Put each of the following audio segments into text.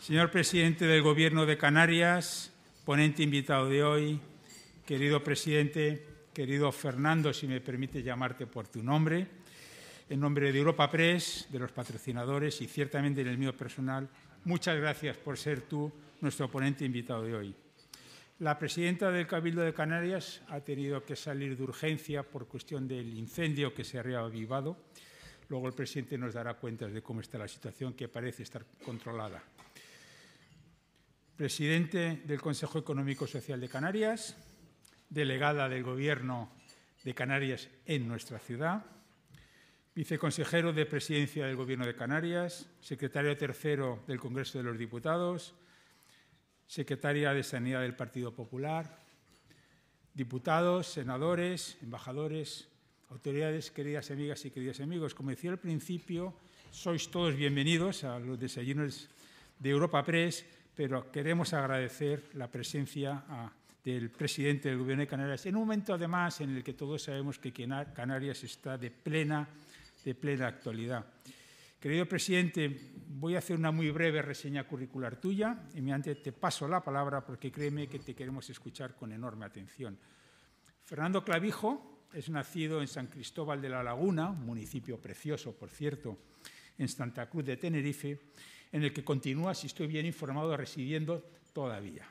Señor presidente del Gobierno de Canarias, ponente invitado de hoy, querido presidente, querido Fernando, si me permite llamarte por tu nombre, en nombre de Europa Press, de los patrocinadores y ciertamente en el mío personal, muchas gracias por ser tú nuestro ponente invitado de hoy. La presidenta del Cabildo de Canarias ha tenido que salir de urgencia por cuestión del incendio que se ha reavivado. Luego el presidente nos dará cuentas de cómo está la situación, que parece estar controlada. Presidente del Consejo Económico Social de Canarias, delegada del Gobierno de Canarias en nuestra ciudad, viceconsejero de Presidencia del Gobierno de Canarias, secretario tercero del Congreso de los Diputados, secretaria de Sanidad del Partido Popular, diputados, senadores, embajadores, autoridades, queridas amigas y queridos amigos. Como decía al principio, sois todos bienvenidos a los desayunos de Europa Press, pero queremos agradecer la presencia del presidente del Gobierno de Canarias en un momento, además, en el que todos sabemos que Canarias está de plena, de plena actualidad. Querido presidente, voy a hacer una muy breve reseña curricular tuya. y Inmediatamente te paso la palabra porque créeme que te queremos escuchar con enorme atención. Fernando Clavijo es nacido en San Cristóbal de la Laguna, un municipio precioso, por cierto, en Santa Cruz de Tenerife, en el que continúa, si estoy bien informado, residiendo todavía.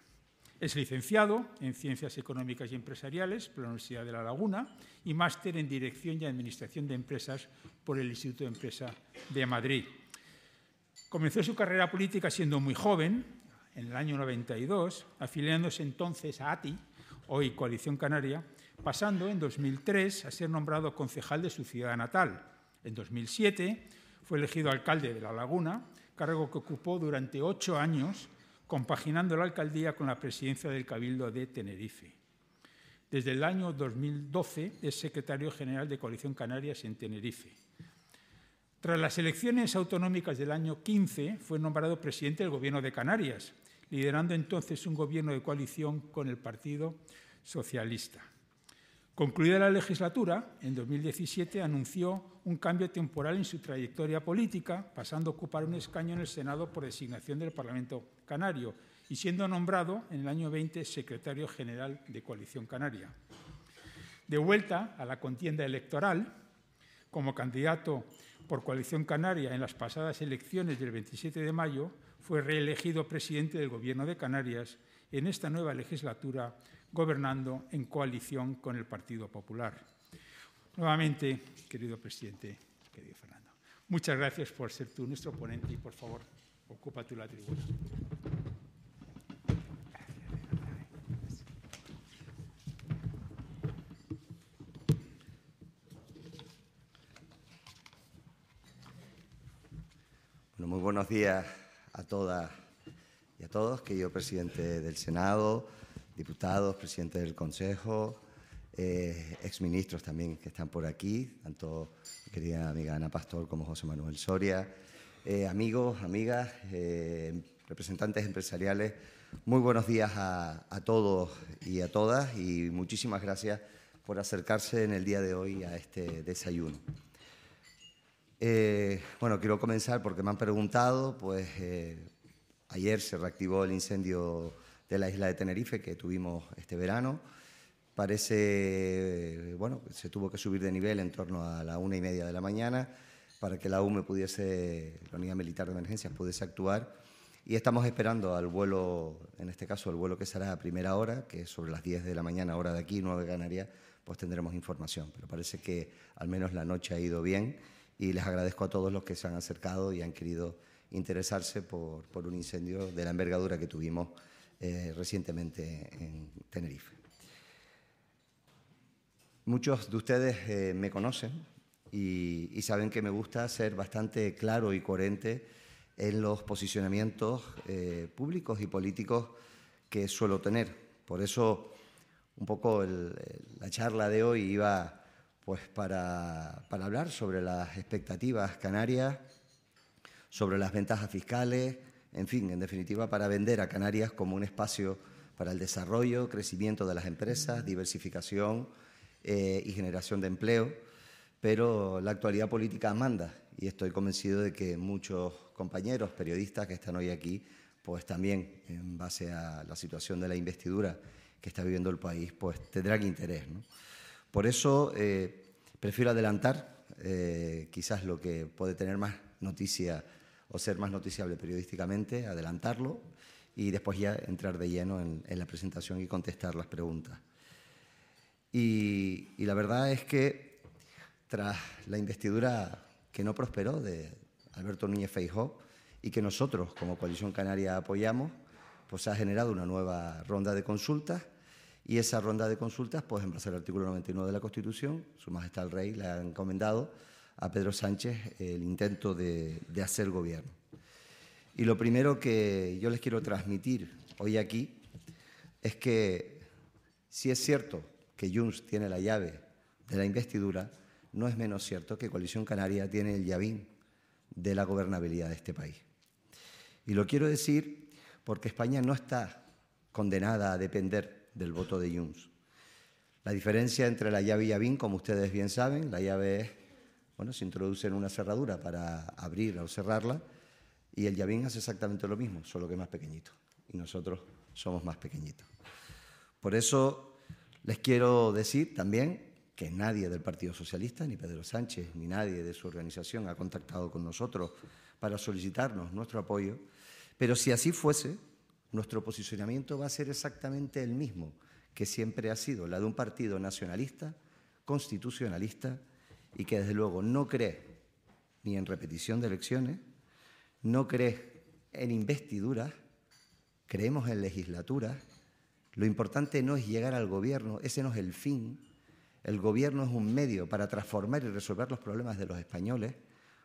Es licenciado en Ciencias Económicas y Empresariales por la Universidad de La Laguna y máster en Dirección y Administración de Empresas por el Instituto de Empresa de Madrid. Comenzó su carrera política siendo muy joven, en el año 92, afiliándose entonces a ATI, hoy Coalición Canaria, pasando en 2003 a ser nombrado concejal de su ciudad natal. En 2007 fue elegido alcalde de La Laguna, cargo que ocupó durante ocho años compaginando la alcaldía con la presidencia del Cabildo de Tenerife. Desde el año 2012 es secretario general de Coalición Canarias en Tenerife. Tras las elecciones autonómicas del año 15 fue nombrado presidente del Gobierno de Canarias, liderando entonces un gobierno de coalición con el Partido Socialista. Concluida la legislatura, en 2017 anunció un cambio temporal en su trayectoria política, pasando a ocupar un escaño en el Senado por designación del Parlamento Canario y siendo nombrado en el año 20 secretario general de Coalición Canaria. De vuelta a la contienda electoral, como candidato por Coalición Canaria en las pasadas elecciones del 27 de mayo, fue reelegido presidente del Gobierno de Canarias en esta nueva legislatura gobernando en coalición con el Partido Popular. Nuevamente, querido presidente, querido Fernando, muchas gracias por ser tú nuestro ponente y por favor, ocupa tú la tribuna. Muy buenos días a todas y a todos, querido presidente del Senado, diputados, presidentes del Consejo, eh, exministros también que están por aquí, tanto mi querida amiga Ana Pastor como José Manuel Soria, eh, amigos, amigas, eh, representantes empresariales, muy buenos días a, a, todos y a todas y muchísimas gracias por acercarse en el día de hoy a este desayuno. bueno, quiero comenzar porque me han preguntado, pues ayer se reactivó el incendio de la isla de Tenerife que tuvimos este verano. Parece, bueno, se tuvo que subir de nivel en torno a la una y media de la mañana para que la UME pudiese, la Unidad Militar de Emergencias, pudiese actuar. Y estamos esperando al vuelo, en este caso el vuelo que será a primera hora, que sobre las 10 de la mañana, hora de aquí, 9 de Canarias, pues tendremos información. Pero parece que al menos la noche ha ido bien y les agradezco a todos los que se han acercado y han querido interesarse por, por un incendio de la envergadura que tuvimos eh, recientemente en Tenerife. Muchos de ustedes eh, me conocen y, saben que me gusta ser bastante claro y coherente en los posicionamientos eh, públicos y políticos que suelo tener. Por eso, un poco la charla de hoy iba pues para, para hablar sobre las expectativas canarias, sobre las ventajas fiscales, en fin, en definitiva, para vender a Canarias como un espacio para el desarrollo, crecimiento de las empresas, diversificación eh, y generación de empleo. Pero la actualidad política manda y estoy convencido de que muchos compañeros periodistas que están hoy aquí pues también en base a la situación de la investidura que está viviendo el país, pues tendrán interés. Por eso eh, prefiero adelantar eh, quizás lo que puede tener más noticia o ser más noticiable periodísticamente, adelantarlo y después ya entrar de lleno en, la presentación y contestar las preguntas. Y, y, la verdad es que tras la investidura que no prosperó de Alberto Núñez Feijó y que nosotros como Coalición Canaria apoyamos, pues ha generado una nueva ronda de consultas y esa ronda de consultas, pues en base al artículo 99 de la Constitución, Su Majestad el Rey le ha encomendado a Pedro Sánchez el intento de, hacer gobierno. Y lo primero que yo les quiero transmitir hoy aquí es que si es cierto que Junts tiene la llave de la investidura, no es menos cierto que Coalición Canaria tiene el llavín de la gobernabilidad de este país. Y lo quiero decir porque España no está condenada a depender del voto de Junts. La diferencia entre la llave y Llavín, como ustedes bien saben, la llave es, bueno, se introduce en una cerradura para abrir o cerrarla y el Llavín hace exactamente lo mismo, solo que más pequeñito. Y nosotros somos más pequeñitos. Por eso les quiero decir también que nadie del Partido Socialista, ni Pedro Sánchez, ni nadie de su organización ha contactado con nosotros para solicitarnos nuestro apoyo, pero si así fuese, nuestro posicionamiento va a ser exactamente el mismo que siempre ha sido, la de un partido nacionalista, constitucionalista y que desde luego no cree ni en repetición de elecciones, no cree en investiduras, creemos en legislaturas. Lo importante no es llegar al gobierno, ese no es el fin. El gobierno es un medio para transformar y resolver los problemas de los españoles.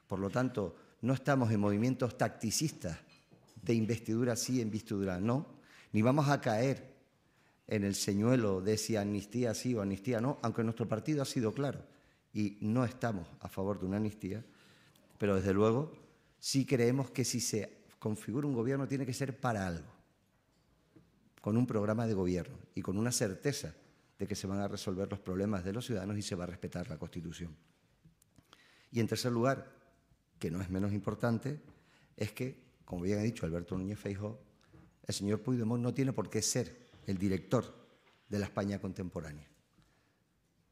Por lo tanto, no estamos en movimientos tacticistas de investidura sí, investidura no, ni vamos a caer en el señuelo de si amnistía sí o amnistía no, aunque nuestro partido ha sido claro y no estamos a favor de una amnistía, pero desde luego sí creemos que si se configura un gobierno tiene que ser para algo, con un programa de gobierno y con una certeza de que se van a resolver los problemas de los ciudadanos y se va a respetar la Constitución. Y en tercer lugar, que no es menos importante, es que como bien ha dicho Alberto Núñez Feijóo, el señor Puigdemont no tiene por qué ser el director de la España contemporánea.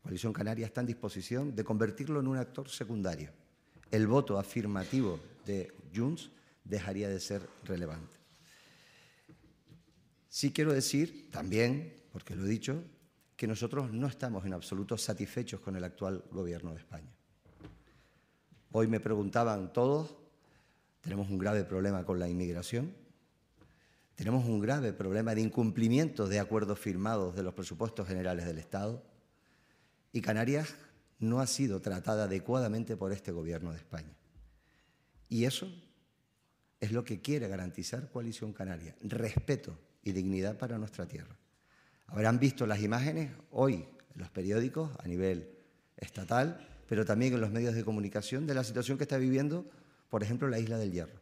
Coalición Canaria está en disposición de convertirlo en un actor secundario. El voto afirmativo de Junts dejaría de ser relevante. Sí quiero decir también, porque lo he dicho, que nosotros no estamos en absoluto satisfechos con el actual gobierno de España. Hoy me preguntaban todos tenemos un grave problema con la inmigración. Tenemos un grave problema de incumplimiento de acuerdos firmados de los presupuestos generales del Estado. Y Canarias no ha sido tratada adecuadamente por este Gobierno de España. Y eso es lo que quiere garantizar Coalición Canaria, respeto y dignidad para nuestra tierra. Habrán visto las imágenes hoy en los periódicos a nivel estatal, pero también en los medios de comunicación de la situación que está viviendo por ejemplo, la isla del Hierro,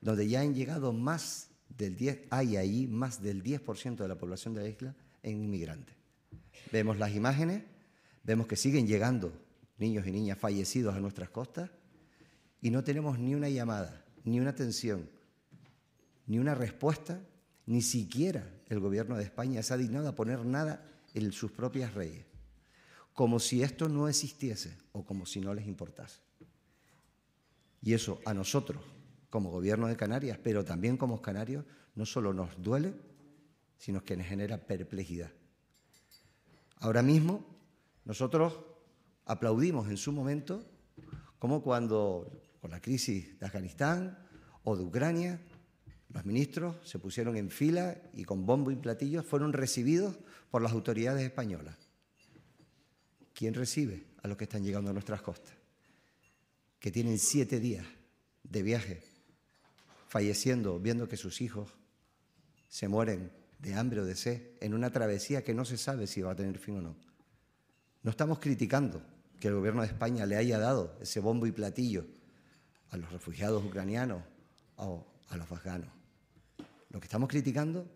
donde ya han llegado más del 10, hay ahí más del 10% de la población de la isla en inmigrantes. Vemos las imágenes, vemos que siguen llegando niños y niñas fallecidos a nuestras costas y no tenemos ni una llamada, ni una atención, ni una respuesta, ni siquiera el gobierno de España se ha dignado a poner nada en sus propias reyes, como si esto no existiese o como si no les importase. Y eso a nosotros, como gobierno de Canarias, pero también como canarios, no solo nos duele, sino que nos genera perplejidad. Ahora mismo, nosotros aplaudimos en su momento, como cuando, con la crisis de Afganistán o de Ucrania, los ministros se pusieron en fila y con bombo y platillos fueron recibidos por las autoridades españolas. ¿Quién recibe a los que están llegando a nuestras costas? que tienen siete días de viaje, falleciendo, viendo que sus hijos se mueren de hambre o de sed en una travesía que no se sabe si va a tener fin o no. No estamos criticando que el gobierno de España le haya dado ese bombo y platillo a los refugiados ucranianos o a los afganos. Lo que estamos criticando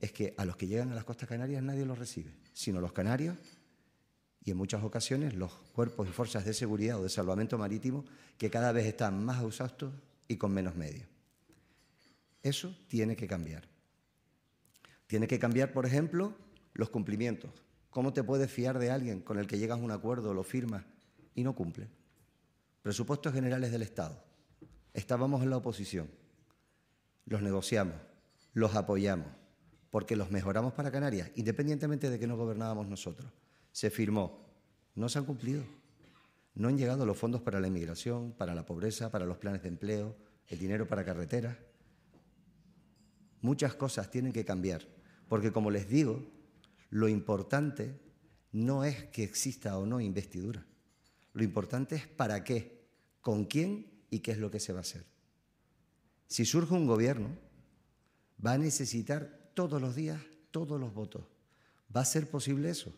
es que a los que llegan a las costas canarias nadie los recibe, sino los canarios y en muchas ocasiones los cuerpos y fuerzas de seguridad o de salvamento marítimo que cada vez están más exhaustos y con menos medios. Eso tiene que cambiar. Tiene que cambiar, por ejemplo, los cumplimientos. ¿Cómo te puedes fiar de alguien con el que llegas a un acuerdo, lo firmas y no cumple? Presupuestos generales del Estado. Estábamos en la oposición. Los negociamos, los apoyamos, porque los mejoramos para Canarias, independientemente de que no gobernábamos nosotros. Se firmó. No se han cumplido. No han llegado los fondos para la inmigración, para la pobreza, para los planes de empleo, el dinero para carreteras. Muchas cosas tienen que cambiar, porque como les digo, lo importante no es que exista o no investidura. Lo importante es para qué, con quién y qué es lo que se va a hacer. Si surge un gobierno, va a necesitar todos los días todos los votos. ¿Va a ser posible eso?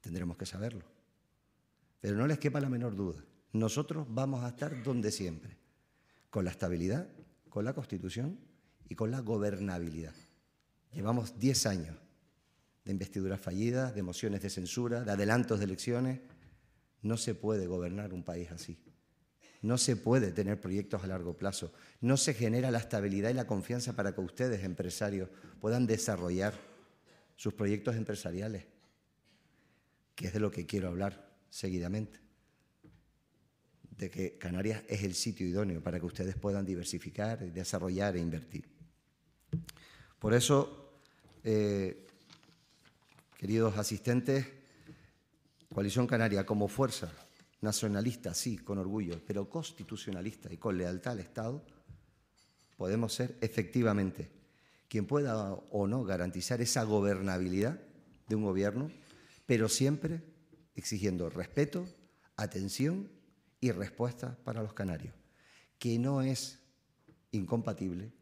Tendremos que saberlo. Pero no les quepa la menor duda. Nosotros vamos a estar donde siempre, con la estabilidad, con la Constitución y con la gobernabilidad. Llevamos 10 años de investiduras fallidas, de mociones de censura, de adelantos de elecciones. No se puede gobernar un país así. No se puede tener proyectos a largo plazo. No se genera la estabilidad y la confianza para que ustedes, empresarios, puedan desarrollar sus proyectos empresariales, que es de lo que quiero hablar seguidamente. De que Canarias es el sitio idóneo para que ustedes puedan diversificar, desarrollar e invertir. Por eso, eh, queridos asistentes, Coalición Canaria como fuerza nacionalista, sí, con orgullo, pero constitucionalista y con lealtad al Estado, podemos ser efectivamente quien pueda o no garantizar esa gobernabilidad de un gobierno, pero siempre exigiendo respeto, atención y respuesta para los canarios, que no es incompatible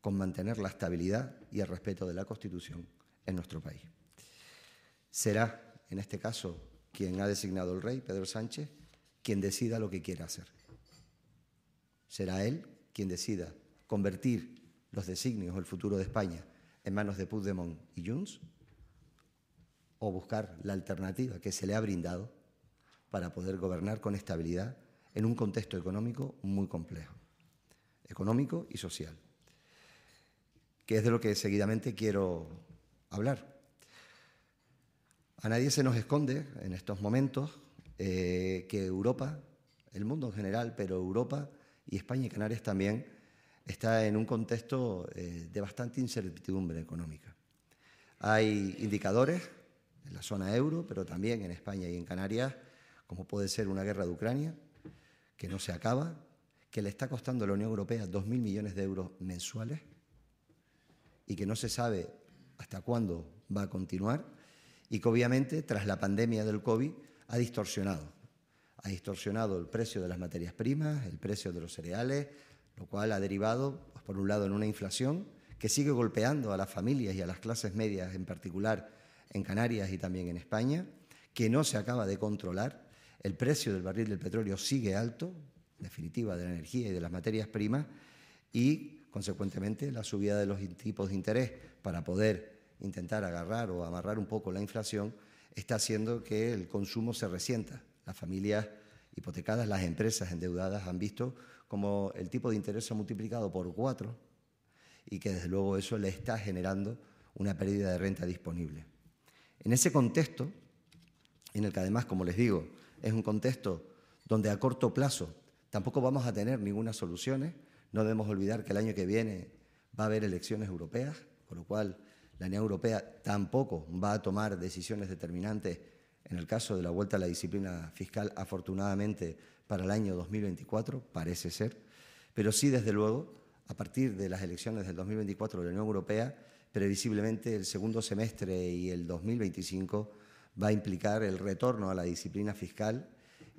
con mantener la estabilidad y el respeto de la Constitución en nuestro país. Será, en este caso, quien ha designado el rey, Pedro Sánchez, quien decida lo que quiera hacer. Será él quien decida convertir los designios o el futuro de España en manos de Puigdemont y Junts o buscar la alternativa que se le ha brindado para poder gobernar con estabilidad en un contexto económico muy complejo, económico y social que es de lo que seguidamente quiero hablar. A nadie se nos esconde en estos momentos eh, que Europa, el mundo en general, pero Europa y España y Canarias también, está en un contexto eh, de bastante incertidumbre económica. Hay indicadores en la zona euro, pero también en España y en Canarias, como puede ser una guerra de Ucrania, que no se acaba, que le está costando a la Unión Europea 2.000 millones de euros mensuales, y que no se sabe hasta cuándo va a continuar y que obviamente tras la pandemia del COVID ha distorsionado. Ha distorsionado el precio de las materias primas, el precio de los cereales, lo cual ha derivado, pues, por un lado, en una inflación que sigue golpeando a las familias y a las clases medias, en particular en Canarias y también en España, que no se acaba de controlar. El precio del barril del petróleo sigue alto, en definitiva, de la energía y de las materias primas, y Consecuentemente, la subida de los tipos de interés para poder intentar agarrar o amarrar un poco la inflación está haciendo que el consumo se resienta. Las familias hipotecadas, las empresas endeudadas han visto como el tipo de interés se ha multiplicado por cuatro y que desde luego eso le está generando una pérdida de renta disponible. En ese contexto, en el que además, como les digo, es un contexto donde a corto plazo tampoco vamos a tener ninguna soluciones, no debemos olvidar que el año que viene va a haber elecciones europeas, con lo cual la Unión Europea tampoco va a tomar decisiones determinantes en el caso de la vuelta a la disciplina fiscal, afortunadamente para el año 2024, parece ser, pero sí, desde luego, a partir de las elecciones del 2024 de la Unión Europea, previsiblemente el segundo semestre y el 2025 va a implicar el retorno a la disciplina fiscal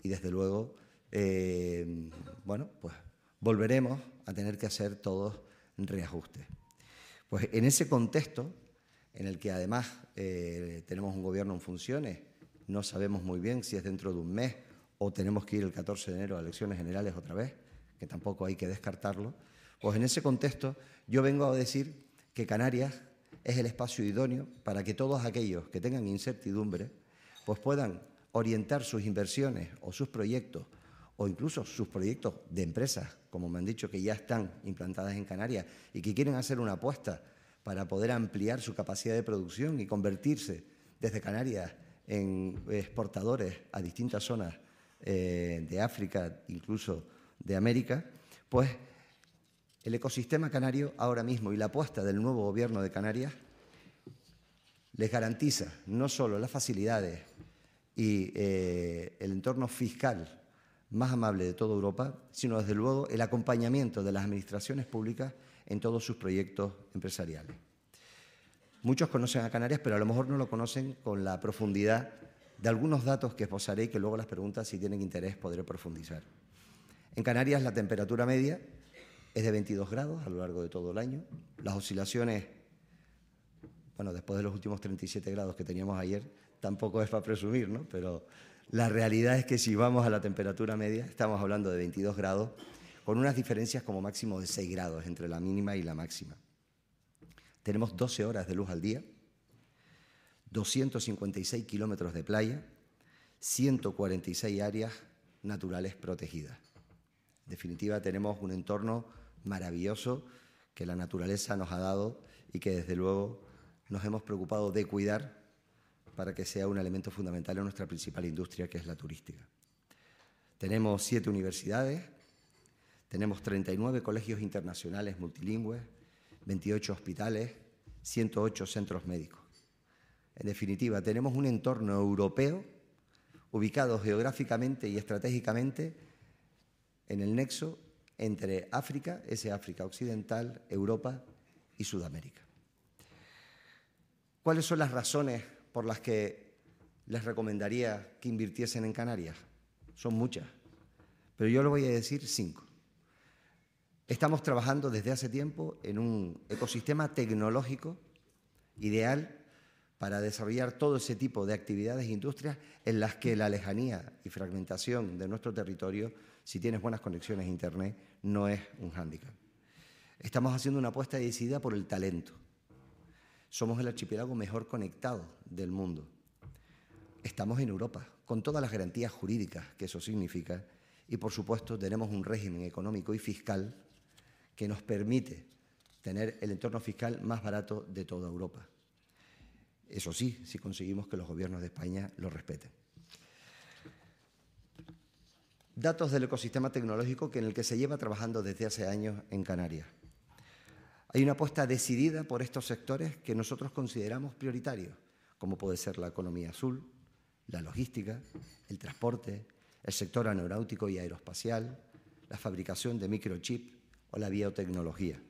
y, desde luego, eh, bueno, pues volveremos a tener que hacer todos reajustes. Pues en ese contexto, en el que además eh, tenemos un gobierno en funciones, no sabemos muy bien si es dentro de un mes o tenemos que ir el 14 de enero a elecciones generales otra vez, que tampoco hay que descartarlo, pues en ese contexto yo vengo a decir que Canarias es el espacio idóneo para que todos aquellos que tengan incertidumbre pues puedan orientar sus inversiones o sus proyectos o incluso sus proyectos de empresas como me han dicho, que ya están implantadas en Canarias y que quieren hacer una apuesta para poder ampliar su capacidad de producción y convertirse desde Canarias en exportadores a distintas zonas eh, de África, incluso de América, pues el ecosistema canario ahora mismo y la apuesta del nuevo gobierno de Canarias les garantiza no solo las facilidades y eh, el entorno fiscal más amable de toda Europa, sino desde luego el acompañamiento de las administraciones públicas en todos sus proyectos empresariales. Muchos conocen a Canarias, pero a lo mejor no lo conocen con la profundidad de algunos datos que esbozaré y que luego las preguntas, si tienen interés, podré profundizar. En Canarias la temperatura media es de 22 grados a lo largo de todo el año. Las oscilaciones, bueno, después de los últimos 37 grados que teníamos ayer, tampoco es para presumir, ¿no? Pero la realidad es que si vamos a la temperatura media, estamos hablando de 22 grados, con unas diferencias como máximo de 6 grados entre la mínima y la máxima. Tenemos 12 horas de luz al día, 256 kilómetros de playa, 146 áreas naturales protegidas. En definitiva, tenemos un entorno maravilloso que la naturaleza nos ha dado y que desde luego nos hemos preocupado de cuidar para que sea un elemento fundamental en nuestra principal industria, que es la turística. Tenemos siete universidades, tenemos 39 colegios internacionales multilingües, 28 hospitales, 108 centros médicos. En definitiva, tenemos un entorno europeo ubicado geográficamente y estratégicamente en el nexo entre África, ese África occidental, Europa y Sudamérica. ¿Cuáles son las razones por las que les recomendaría que invirtiesen en Canarias. Son muchas, pero yo le voy a decir cinco. Estamos trabajando desde hace tiempo en un ecosistema tecnológico ideal para desarrollar todo ese tipo de actividades e industrias en las que la lejanía y fragmentación de nuestro territorio, si tienes buenas conexiones a Internet, no es un hándicap. Estamos haciendo una apuesta decidida por el talento. Somos el archipiélago mejor conectado del mundo. Estamos en Europa, con todas las garantías jurídicas que eso significa, y por supuesto tenemos un régimen económico y fiscal que nos permite tener el entorno fiscal más barato de toda Europa. Eso sí, si conseguimos que los gobiernos de España lo respeten. Datos del ecosistema tecnológico en el que se lleva trabajando desde hace años en Canarias. Hay una apuesta decidida por estos sectores que nosotros consideramos prioritarios, como puede ser la economía azul, la logística, el transporte, el sector aeronáutico y aeroespacial, la fabricación de microchip o la biotecnología.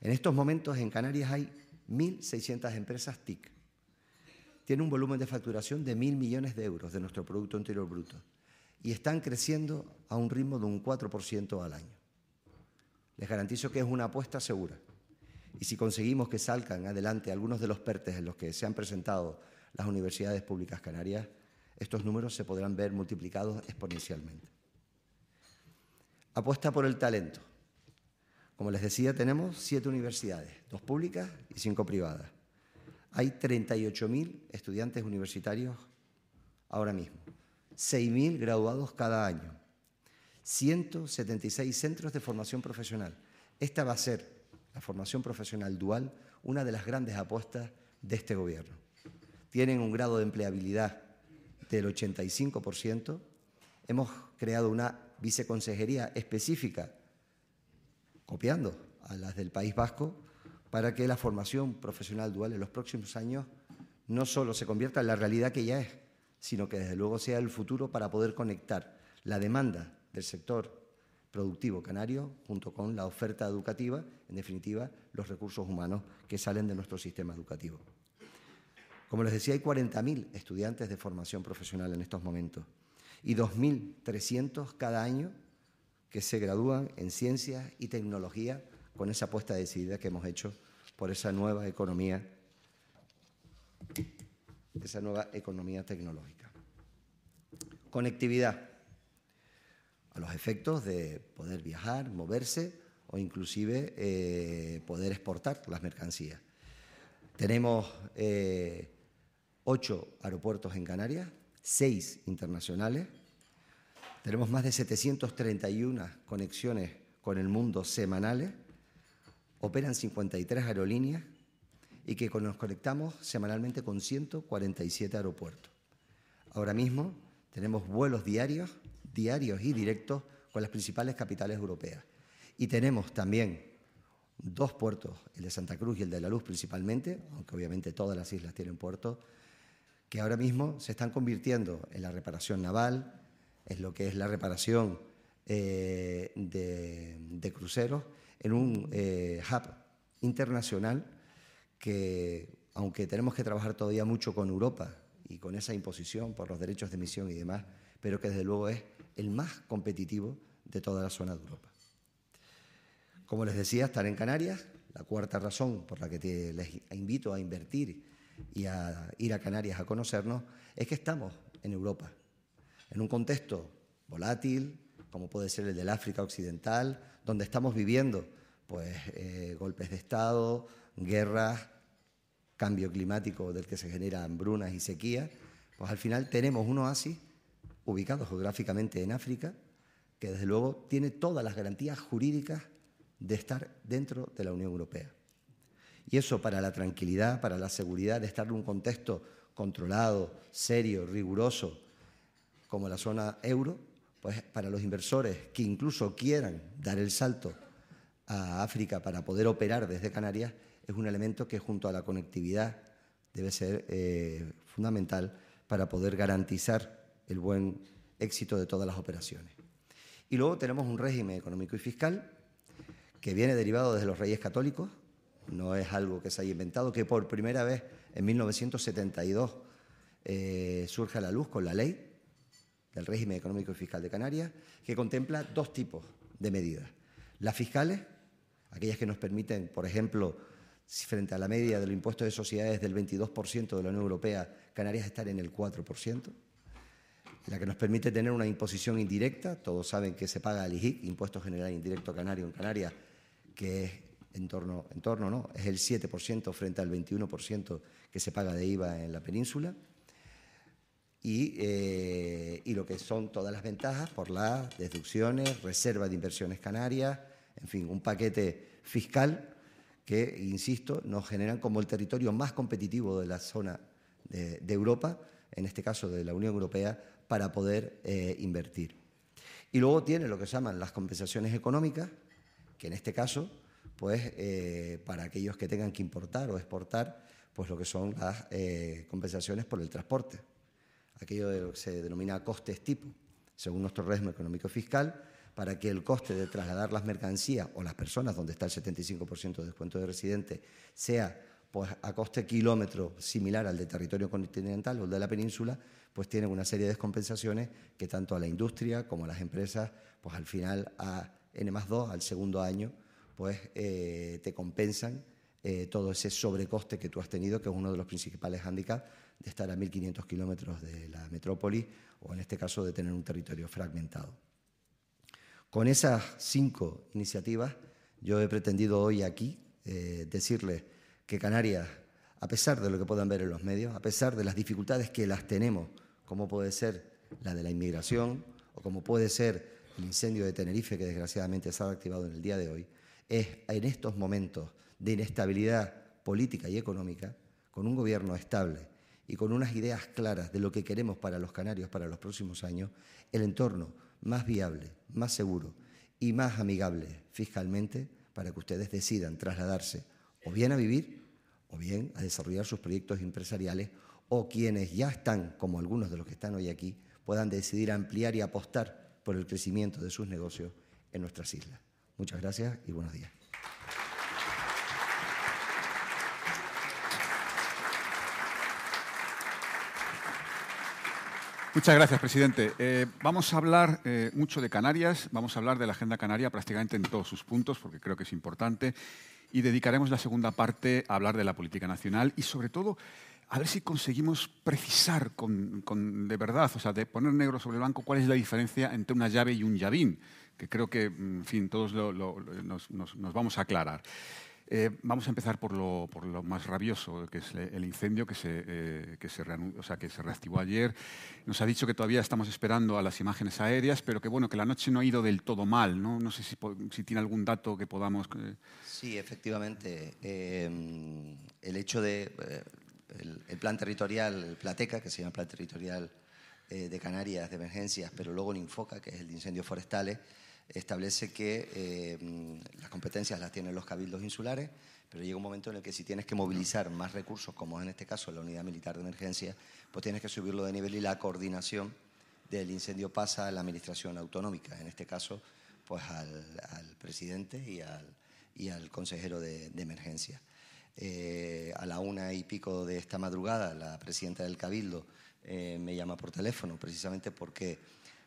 En estos momentos en Canarias hay 1.600 empresas TIC. Tiene un volumen de facturación de 1.000 millones de euros de nuestro Producto Interior Bruto y están creciendo a un ritmo de un 4% al año. Les garantizo que es una apuesta segura. Y si conseguimos que salgan adelante algunos de los PERTES en los que se han presentado las universidades públicas canarias, estos números se podrán ver multiplicados exponencialmente. Apuesta por el talento. Como les decía, tenemos siete universidades, dos públicas y cinco privadas. Hay 38.000 estudiantes universitarios ahora mismo, 6.000 graduados cada año. 176 centros de formación profesional. Esta va a ser, la formación profesional dual, una de las grandes apuestas de este Gobierno. Tienen un grado de empleabilidad del 85%. Hemos creado una viceconsejería específica, copiando a las del País Vasco, para que la formación profesional dual en los próximos años no solo se convierta en la realidad que ya es, sino que desde luego sea el futuro para poder conectar la demanda del sector productivo canario junto con la oferta educativa, en definitiva, los recursos humanos que salen de nuestro sistema educativo. Como les decía, hay 40.000 estudiantes de formación profesional en estos momentos y 2.300 cada año que se gradúan en ciencias y tecnología con esa apuesta decidida que hemos hecho por esa nueva economía, esa nueva economía tecnológica. Conectividad a los efectos de poder viajar, moverse o inclusive eh, poder exportar las mercancías. Tenemos eh, ocho aeropuertos en Canarias, seis internacionales, Tenemos más de 731 conexiones con el mundo semanales, operan 53 aerolíneas y que nos conectamos semanalmente con 147 aeropuertos. Ahora mismo tenemos vuelos diarios, diarios y directos con las principales capitales europeas. Y tenemos también dos puertos, el de Santa Cruz y el de La Luz principalmente, aunque obviamente todas las islas tienen puertos, que ahora mismo se están convirtiendo en la reparación naval, en lo que es la reparación eh, de, cruceros, en un eh, hub internacional que, aunque tenemos que trabajar todavía mucho con Europa y con esa imposición por los derechos de emisión y demás, pero que desde luego es el más competitivo de toda la zona de Europa. Como les decía, estar en Canarias, la cuarta razón por la que les invito a invertir y a ir a Canarias a conocernos, es que estamos en Europa, en un contexto volátil, como puede ser el del África Occidental, donde estamos viviendo pues, eh, golpes de Estado, guerras, cambio climático del que se generan hambrunas y sequías, pues al final tenemos un oasis ubicado geográficamente en África, que desde luego tiene todas las garantías jurídicas de estar dentro de la Unión Europea. Y eso para la tranquilidad, para la seguridad de estar en un contexto controlado, serio, riguroso, como la zona euro, pues para los inversores que incluso quieran dar el salto a África para poder operar desde Canarias, es un elemento que junto a la conectividad debe ser eh, fundamental para poder garantizar el buen éxito de todas las operaciones. Y luego tenemos un régimen económico y fiscal que viene derivado desde los reyes católicos, no es algo que se haya inventado, que por primera vez en 1972 eh, surge a la luz con la ley del régimen económico y fiscal de Canarias, que contempla dos tipos de medidas. Las fiscales, aquellas que nos permiten, por ejemplo, frente a la media del impuesto de sociedades del 22% de la Unión Europea, Canarias estar en el 4%, la que nos permite tener una imposición indirecta, todos saben que se paga el IGIC, Impuesto General Indirecto Canario en Canarias, que es en torno, en torno no, es el 7% frente al 21% que se paga de IVA en la península, y, eh, y lo que son todas las ventajas por las deducciones, reserva de inversiones canarias, en fin, un paquete fiscal que, insisto, nos generan como el territorio más competitivo de la zona de, Europa, en este caso de la Unión Europea, para poder eh, invertir. Y luego tiene lo que se llaman las compensaciones económicas, que en este caso, pues eh, para aquellos que tengan que importar o exportar, pues lo que son las compensaciones por el transporte, aquello de lo que se denomina costes tipo, según nuestro régimen económico fiscal, para que el coste de trasladar las mercancías o las personas, donde está el 75% de descuento de residente, sea pues, a coste kilómetro similar al de territorio continental o el de la península, pues tienen una serie de descompensaciones que tanto a la industria como a las empresas, pues al final a N más 2, al segundo año, pues eh, te compensan eh, todo ese sobrecoste que tú has tenido, que es uno de los principales hándicaps de estar a 1.500 kilómetros de la metrópoli o en este caso de tener un territorio fragmentado. Con esas cinco iniciativas, yo he pretendido hoy aquí eh, decirles que Canarias, a pesar de lo que puedan ver en los medios, a pesar de las dificultades que las tenemos, como puede ser la de la inmigración o como puede ser el incendio de Tenerife, que desgraciadamente se ha activado en el día de hoy, es en estos momentos de inestabilidad política y económica, con un gobierno estable y con unas ideas claras de lo que queremos para los canarios para los próximos años, el entorno más viable, más seguro y más amigable fiscalmente para que ustedes decidan trasladarse o bien a vivir o bien a desarrollar sus proyectos empresariales o quienes ya están, como algunos de los que están hoy aquí, puedan decidir ampliar y apostar por el crecimiento de sus negocios en nuestras islas. Muchas gracias y buenos días. Muchas gracias, presidente. Eh, vamos a hablar eh, mucho de Canarias, vamos a hablar de la agenda canaria prácticamente en todos sus puntos, porque creo que es importante, y dedicaremos la segunda parte a hablar de la política nacional y, sobre todo, a ver si conseguimos precisar de verdad, o sea, de poner negro sobre blanco cuál es la diferencia entre una llave y un llavín, que creo que, en fin, todos nos, vamos a aclarar. Eh, vamos a empezar por lo, por lo, más rabioso, que es el incendio que se, eh, que, se o sea, que se reactivó ayer. Nos ha dicho que todavía estamos esperando a las imágenes aéreas, pero que bueno, que la noche no ha ido del todo mal. No, no sé si, si tiene algún dato que podamos... Sí, efectivamente. el hecho de... El, el, plan territorial, el Plateca, que se llama Plan Territorial de Canarias de Emergencias, pero luego el Infoca, que es el de incendios forestales, establece que eh, las competencias las tienen los cabildos insulares, pero llega un momento en el que si tienes que movilizar más recursos, como en este caso la unidad militar de emergencia, pues tienes que subirlo de nivel y la coordinación del incendio pasa a la administración autonómica, en este caso pues al, presidente y al, y al consejero de, emergencia. Eh, a la una y pico de esta madrugada, la presidenta del Cabildo eh, me llama por teléfono, precisamente porque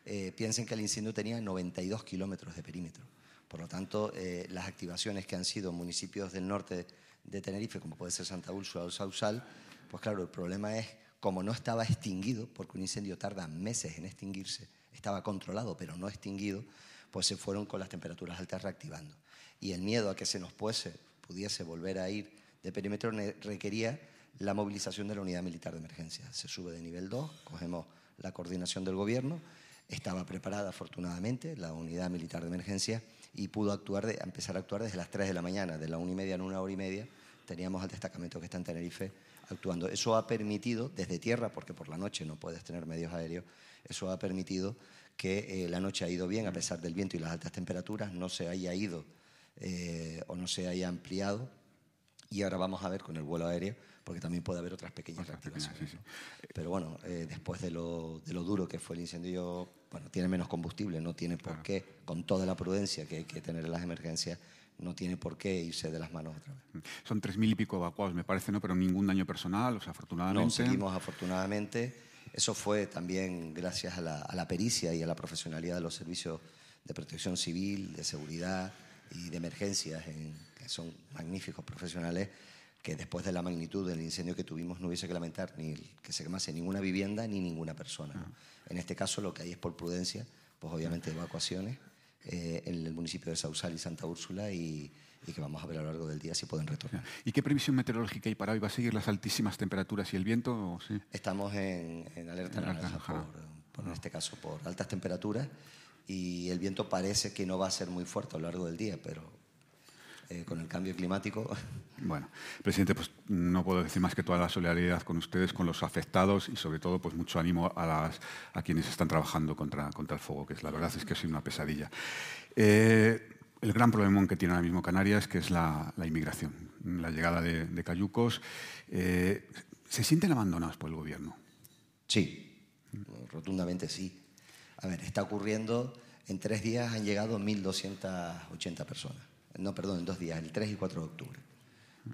eh, piensen que el incendio tenía 92 kilómetros de perímetro. Por lo tanto, eh, las activaciones que han sido municipios del norte de Tenerife, como puede ser Santa Úrsula o Sausal, pues claro, el problema es como no estaba extinguido, porque un incendio tarda meses en extinguirse, estaba controlado pero no extinguido, pues se fueron con las temperaturas altas reactivando. Y el miedo a que se nos pudiese volver a ir de perímetro requería la movilización de la unidad militar de emergencia. Se sube de nivel 2, cogemos la coordinación del gobierno estaba preparada, afortunadamente, la unidad militar de emergencia y pudo actuar de, empezar a actuar desde las 3 de la mañana, de la 1 y media en una hora y media. Teníamos al destacamento que está en Tenerife actuando. Eso ha permitido, desde tierra, porque por la noche no puedes tener medios aéreos, eso ha permitido que eh, la noche ha ido bien, a pesar del viento y las altas temperaturas, no se haya ido eh, o no se haya ampliado. Y ahora vamos a ver con el vuelo aéreo porque también puede haber otras pequeñas reactivaciones. Pero bueno, eh, después de lo, de lo, duro que fue el incendio, bueno, tiene menos combustible, no tiene por qué, con toda la prudencia que hay que tener en las emergencias, no tiene por qué irse de las manos otra vez. Son tres mil y pico evacuados, me parece, ¿no? Pero ningún daño personal, o sea, afortunadamente. No, seguimos afortunadamente. Eso fue también gracias a la, a la pericia y a la profesionalidad de los servicios de protección civil, de seguridad y de emergencias, en, son magníficos profesionales que después de la magnitud del incendio que tuvimos no hubiese que lamentar ni que se quemase ninguna vivienda ni ninguna persona. Ah. En este caso lo que hay es por prudencia, pues obviamente evacuaciones eh, en el municipio de Sausal y Santa Úrsula y, que vamos a ver a lo largo del día si pueden retornar. ¿Y qué previsión meteorológica hay para hoy? ¿Va a seguir las altísimas temperaturas y el viento? Estamos en, alerta naranja por, en este caso por altas temperaturas y el viento parece que no va a ser muy fuerte a lo largo del día, pero eh, con el cambio climático. Bueno, presidente, pues no puedo decir más que toda la solidaridad con ustedes, con los afectados y sobre todo pues mucho ánimo a, las, a quienes están trabajando contra, contra el fuego, que es la verdad es que es una pesadilla. Eh, el gran problema que tiene ahora mismo Canarias, que es la, inmigración, la llegada de, cayucos. Eh, ¿Se sienten abandonados por el gobierno? Sí, rotundamente sí. A ver, está ocurriendo, en tres días han llegado 1.280 personas no, perdón, en dos días, el 3 y 4 de octubre.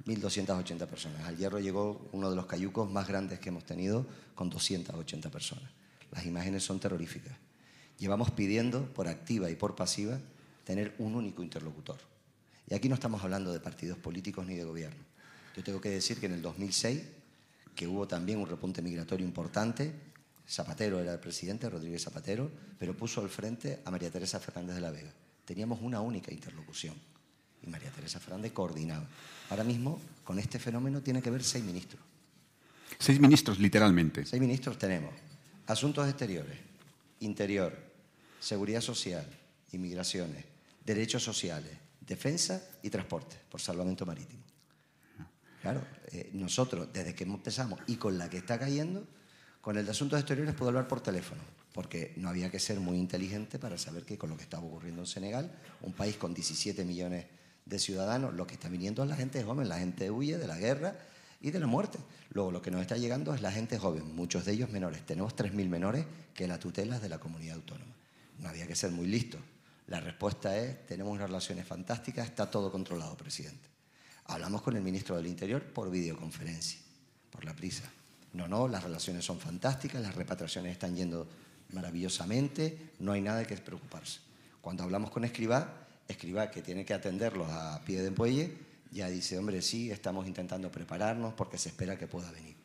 1.280 personas. Al Hierro llegó uno de los cayucos más grandes que hemos tenido con 280 personas. Las imágenes son terroríficas. Llevamos pidiendo, por activa y por pasiva, tener un único interlocutor. Y aquí no estamos hablando de partidos políticos ni de gobierno. Yo tengo que decir que en el 2006, que hubo también un repunte migratorio importante, Zapatero era el presidente, Rodríguez Zapatero, pero puso al frente a María Teresa Fernández de la Vega. Teníamos una única interlocución y María Teresa Fernández coordinaba. Ahora mismo, con este fenómeno, tiene que ver seis ministros. Seis ministros, literalmente. Seis ministros tenemos. Asuntos exteriores, interior, seguridad social, inmigraciones, derechos sociales, defensa y transporte por salvamento marítimo. Claro, eh, nosotros, desde que empezamos y con la que está cayendo, con el de asuntos exteriores puedo hablar por teléfono, porque no había que ser muy inteligente para saber que con lo que estaba ocurriendo en Senegal, un país con 17 millones de ciudadanos, lo que está viniendo es la gente joven, la gente huye de la guerra y de la muerte. Luego lo que nos está llegando es la gente joven, muchos de ellos menores. Tenemos 3.000 menores que la tutela es de la comunidad autónoma. No había que ser muy listo. La respuesta es, tenemos unas relaciones fantásticas, está todo controlado, presidente. Hablamos con el ministro del Interior por videoconferencia, por la prisa. No, no, las relaciones son fantásticas, las repatriaciones están yendo maravillosamente, no hay nada de que preocuparse. Cuando hablamos con Escribá, escriba que tiene que atenderlos a pie de muelle, ya dice, hombre, sí, estamos intentando prepararnos porque se espera que pueda venir.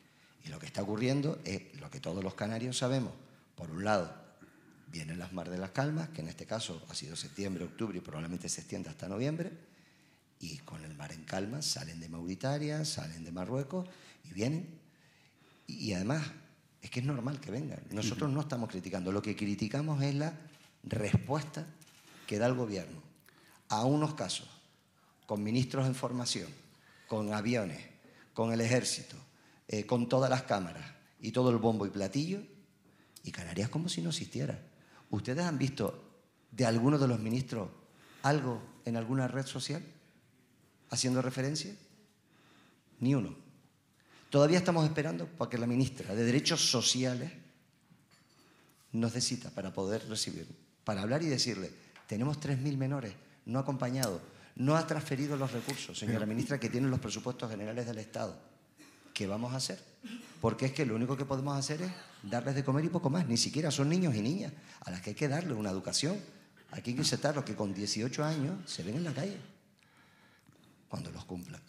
Y lo que está ocurriendo es lo que todos los canarios sabemos. Por un lado, vienen las Mar de las Calmas, que en este caso ha sido septiembre, octubre y probablemente se extienda hasta noviembre. y con el mar en calma salen de Mauritania, salen de Marruecos y vienen. Y, además, es que es normal que vengan. Nosotros no estamos criticando, lo que criticamos es la respuesta que da el gobierno a unos casos, con ministros en formación, con aviones, con el ejército, eh, con todas las cámaras y todo el bombo y platillo, y Canarias como si no existiera. ¿Ustedes han visto de alguno de los ministros algo en alguna red social haciendo referencia? Ni uno. Todavía estamos esperando para que la ministra de Derechos Sociales nos para poder recibir, para hablar y decirle, tenemos 3.000 menores no acompañados, no ha transferido los recursos, señora ministra, que tienen los presupuestos generales del Estado. ¿Qué vamos a hacer? Porque es que lo único que podemos hacer es darles de comer y poco más. Ni siquiera son niños y niñas a las que hay que darles una educación. Aquí hay que los que con 18 años se ven en la calle cuando los cumplan.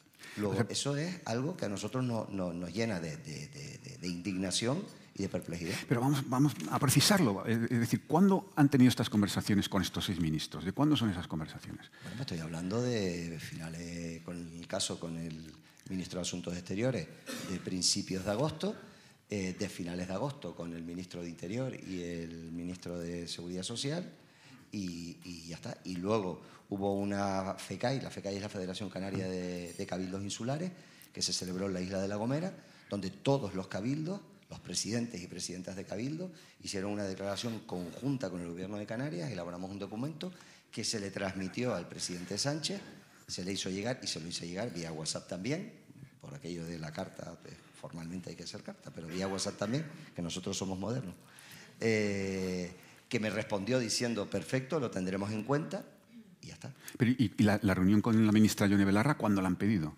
eso es algo que a nosotros nos llena de, indignación y de perplejidad. Pero vamos, vamos a precisarlo. Es decir, ¿cuándo han tenido estas conversaciones con estos seis ministros? ¿De cuándo son esas conversaciones? Bueno, estoy hablando de finales, con el caso con el ministro de Asuntos Exteriores, de principios de agosto, eh, de finales de agosto con el ministro de Interior y el ministro de Seguridad Social y, ya está. Y luego hubo una FECAI, la FECAI es la Federación Canaria de, Cabildos Insulares, que se celebró en la isla de La Gomera, donde todos los cabildos, los presidentes y presidentas de cabildos, hicieron una declaración conjunta con el gobierno de Canarias, elaboramos un documento que se le transmitió al presidente Sánchez, se le hizo llegar y se lo hizo llegar vía WhatsApp también, por aquello de la carta, pues, formalmente hay que hacer carta, pero vía WhatsApp también, que nosotros somos modernos. Eh, que me respondió diciendo, perfecto, lo tendremos en cuenta y ya está. ¿Y, la, reunión con la ministra Yone Belarra cuándo la han pedido?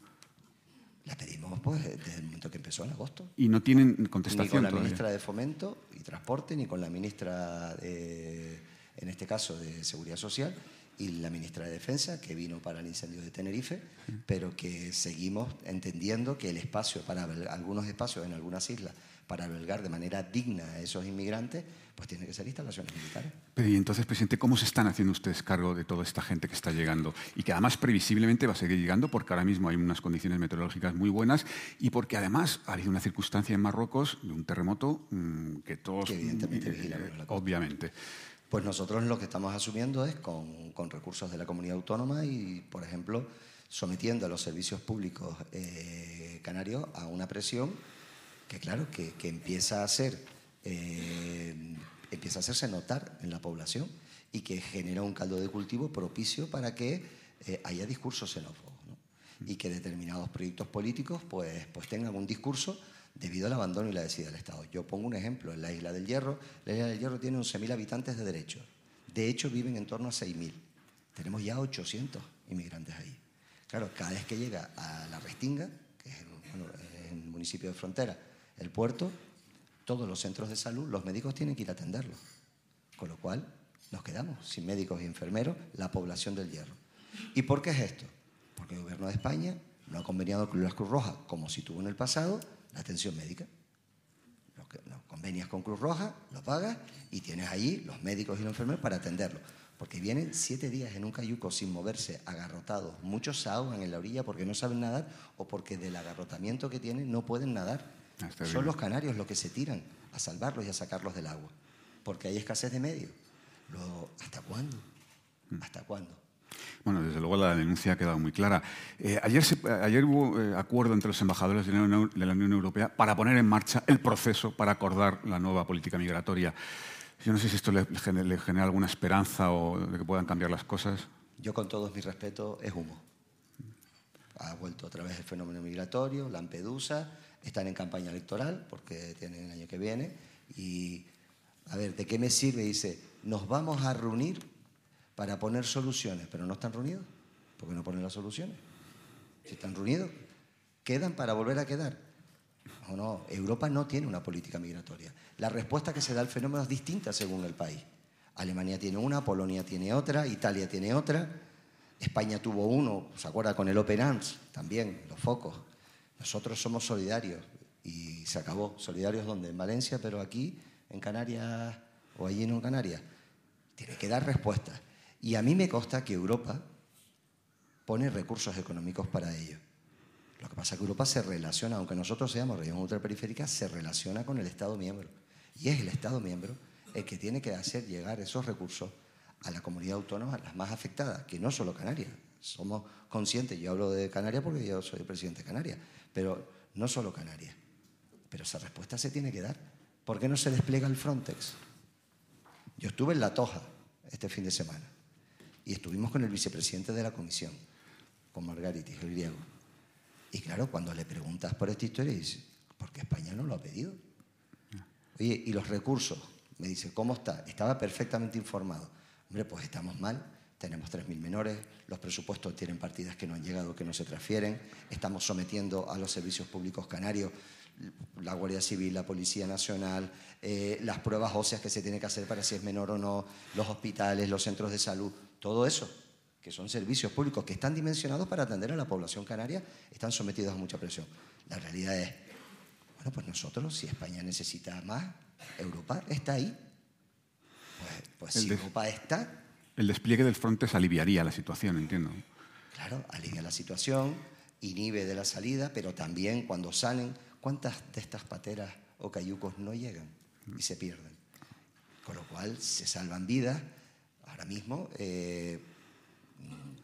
Pues desde el momento que empezó en agosto. ¿Y no tienen contestación Ni con la ministra de Fomento y Transporte, ni con la ministra, en este caso, de Seguridad Social, y la ministra de Defensa, que vino para el incendio de Tenerife, pero que seguimos entendiendo que el espacio para algunos espacios en algunas islas para albergar de manera digna a esos inmigrantes, pues tiene que ser instalaciones militares. Pero y entonces, presidente, ¿cómo se están haciendo ustedes cargo de toda esta gente que está llegando? Y que además previsiblemente va a seguir llegando porque ahora mismo hay unas condiciones meteorológicas muy buenas y porque además ha habido una circunstancia en Marruecos de un terremoto mm, que todos... evidentemente eh, Obviamente. Pues nosotros lo que estamos asumiendo es con, con, recursos de la comunidad autónoma y, por ejemplo, sometiendo a los servicios públicos eh, canarios a una presión que claro, que, empieza, a ser, eh, empieza a hacerse notar en la población y que genera un caldo de cultivo propicio para que eh, haya discursos xenófobos y que determinados proyectos políticos pues, pues tengan un discurso debido al abandono y la decida del Estado. Yo pongo un ejemplo, en la Isla del Hierro, la Isla del Hierro tiene 11.000 habitantes de derecho, de hecho viven en torno a 6.000, tenemos ya 800 inmigrantes ahí. Claro, cada vez que llega a La Restinga, que es el municipio de frontera, el puerto, todos los centros de salud, los médicos tienen que ir a atenderlo. Con lo cual, nos quedamos sin médicos y enfermeros, la población del hierro. ¿Y por qué es esto? Porque el gobierno de España no ha conveniado con la Cruz Roja, como si tuvo en el pasado, la atención médica. Lo, convenias con Cruz Roja, lo pagas y tienes allí los médicos y los enfermeros para atenderlo. Porque vienen siete días en un cayuco sin moverse, agarrotados. Muchos se ahogan en la orilla porque no saben nadar o porque del agarrotamiento que tienen no pueden nadar. Ah, Son los canarios los que se tiran a salvarlos y a sacarlos del agua, porque hay escasez de medios. ¿Hasta cuándo? Mm. ¿Hasta cuándo? Bueno, desde luego la denuncia ha quedado muy clara. Eh, ayer, ayer, hubo eh, acuerdo entre los embajadores de la, Unión, Europea para poner en marcha el proceso para acordar la nueva política migratoria. Yo no sé si esto le, le genera alguna esperanza o de que puedan cambiar las cosas. Yo, con todos mis respetos, es humo. Ha vuelto otra vez el fenómeno migratorio, Lampedusa, están en campaña electoral porque tienen el año que viene. Y, a ver, ¿de qué me sirve? Dice, nos vamos a reunir para poner soluciones, pero no están reunidos. ¿Por qué no ponen las soluciones? Si están reunidos, quedan para volver a quedar. O no, Europa no tiene una política migratoria. La respuesta que se da al fenómeno es distinta según el país. Alemania tiene una, Polonia tiene otra, Italia tiene otra, España tuvo uno, ¿se acuerda? Con el Open Arms, también, los focos. Nosotros somos solidarios y se acabó. Solidarios donde? En Valencia, pero aquí, en Canarias o allí no en Canarias. Tiene que dar respuestas. Y a mí me consta que Europa, pone recursos económicos para ello. Lo que pasa es que Europa se relaciona, aunque nosotros seamos región ultraperiférica, se relaciona con el Estado miembro. Y es el Estado miembro el que tiene que hacer llegar esos recursos a la comunidad autónoma, las más afectadas, que no solo Canarias. Somos conscientes, yo hablo de Canarias porque yo soy el presidente de Canarias, pero no solo Canarias. Pero esa respuesta se tiene que dar. ¿Por qué no se despliega el Frontex? Yo estuve en La Toja este fin de semana y estuvimos con el vicepresidente de la comisión, con Margaritis, el griego. Y claro, cuando le preguntas por esta historia, dice, ¿por qué España no lo ha pedido? Oye, ¿y los recursos? Me dice, ¿cómo está? Estaba perfectamente informado. Hombre, pues estamos mal, tenemos 3.000 menores, los presupuestos tienen partidas que no han llegado, que no se transfieren, estamos sometiendo a los servicios públicos canarios la Guardia Civil, la Policía Nacional, eh, las pruebas óseas que se tiene que hacer para si es menor o no, los hospitales, los centros de salud, todo eso, que son servicios públicos que están dimensionados para atender a la población canaria, están sometidos a mucha presión. La realidad es, bueno, pues nosotros, si España necesita más, Europa está ahí. Pues, pues si Europa está... El despliegue del Frontex aliviaría la situación, entiendo. Claro, alivia la situación, inhibe de la salida, pero también cuando salen, ¿cuántas de estas pateras o cayucos no llegan y se pierden? Con lo cual se salvan vidas. Ahora mismo, eh,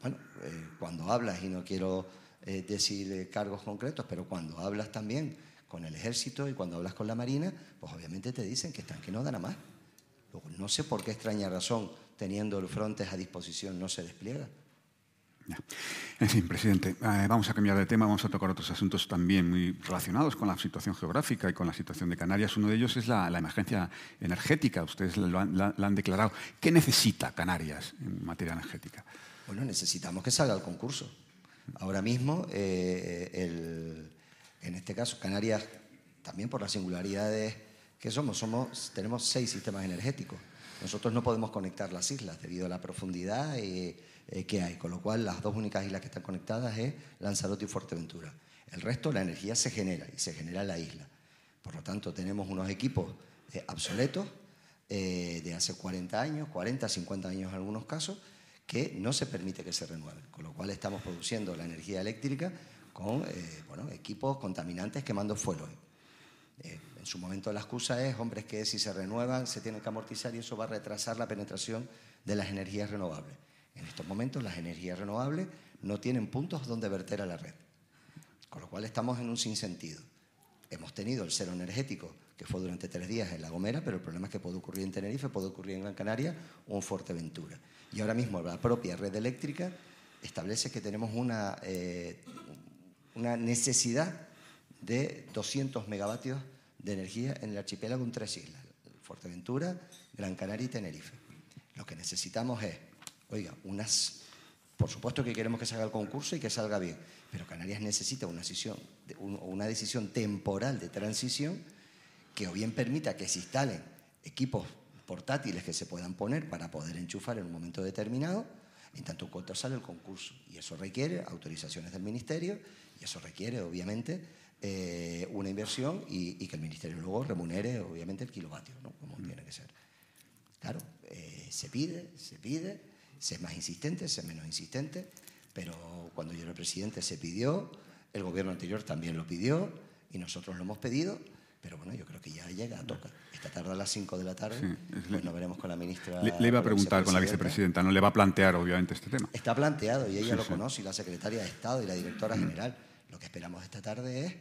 bueno, eh, cuando hablas, y no quiero eh, decir cargos concretos, pero cuando hablas también con el ejército y cuando hablas con la marina, pues obviamente te dicen que están que no dan a más. no sé por qué extraña razón, teniendo el frontes a disposición, no se despliega. En fin, presidente, eh, vamos a cambiar de tema, vamos a tocar otros asuntos también muy relacionados con la situación geográfica y con la situación de Canarias. Uno de ellos es la, emergencia energética, ustedes lo han, declarado. ¿Qué necesita Canarias en materia energética? Bueno, necesitamos que salga el concurso. Ahora mismo eh, el, en este caso, Canarias, también por las singularidades que somos, somos tenemos seis sistemas energéticos. Nosotros no podemos conectar las islas debido a la profundidad eh, eh, que hay, con lo cual las dos únicas islas que están conectadas es Lanzarote y Fuerteventura. El resto, la energía se genera y se genera en la isla. Por lo tanto, tenemos unos equipos eh, obsoletos de hace 40 años, 40, 50 años en algunos casos, que no se permite que se renueven, con lo cual estamos produciendo la energía eléctrica con equipos contaminantes quemando en su momento la excusa es, hombres, que si se renuevan se tienen que amortizar y eso va a retrasar la penetración de las energías renovables. En estos momentos las energías renovables no tienen puntos donde verter a la red, con lo cual estamos en un sinsentido. Hemos tenido el cero energético, que fue durante tres días en La Gomera, pero el problema es que puede ocurrir en Tenerife, puede ocurrir en Gran Canaria o en Fuerteventura. Y ahora mismo la propia red eléctrica establece que tenemos una, eh, una necesidad de 200 megavatios de energía en el archipiélago en tres islas, Fuerteventura, Gran Canaria y Tenerife. Lo que necesitamos es, oiga, unas, por supuesto que queremos que salga el concurso y que salga bien, pero Canarias necesita una decisión, una decisión temporal de transición que o bien permita que se instalen equipos portátiles que se puedan poner para poder enchufar en un momento determinado, en tanto cuanto sale el concurso. Y eso requiere autorizaciones del Ministerio y eso requiere, obviamente, eh, una inversión y, que el Ministerio luego remunere, obviamente, el kilovatio, ¿no? como tiene que ser. Claro, eh, se pide, se pide, se es más insistente, se es menos insistente, pero cuando yo era presidente se pidió, el gobierno anterior también lo pidió y nosotros lo hemos pedido, pero bueno, yo creo que ya llega, toca. Esta tarde a las 5 de la tarde, pues nos veremos con la ministra. Le, iba a preguntar con la vicepresidenta, ¿no le va a plantear obviamente este tema? Está planteado y ella lo conoce, y la secretaria de Estado y la directora general. Lo que esperamos esta tarde es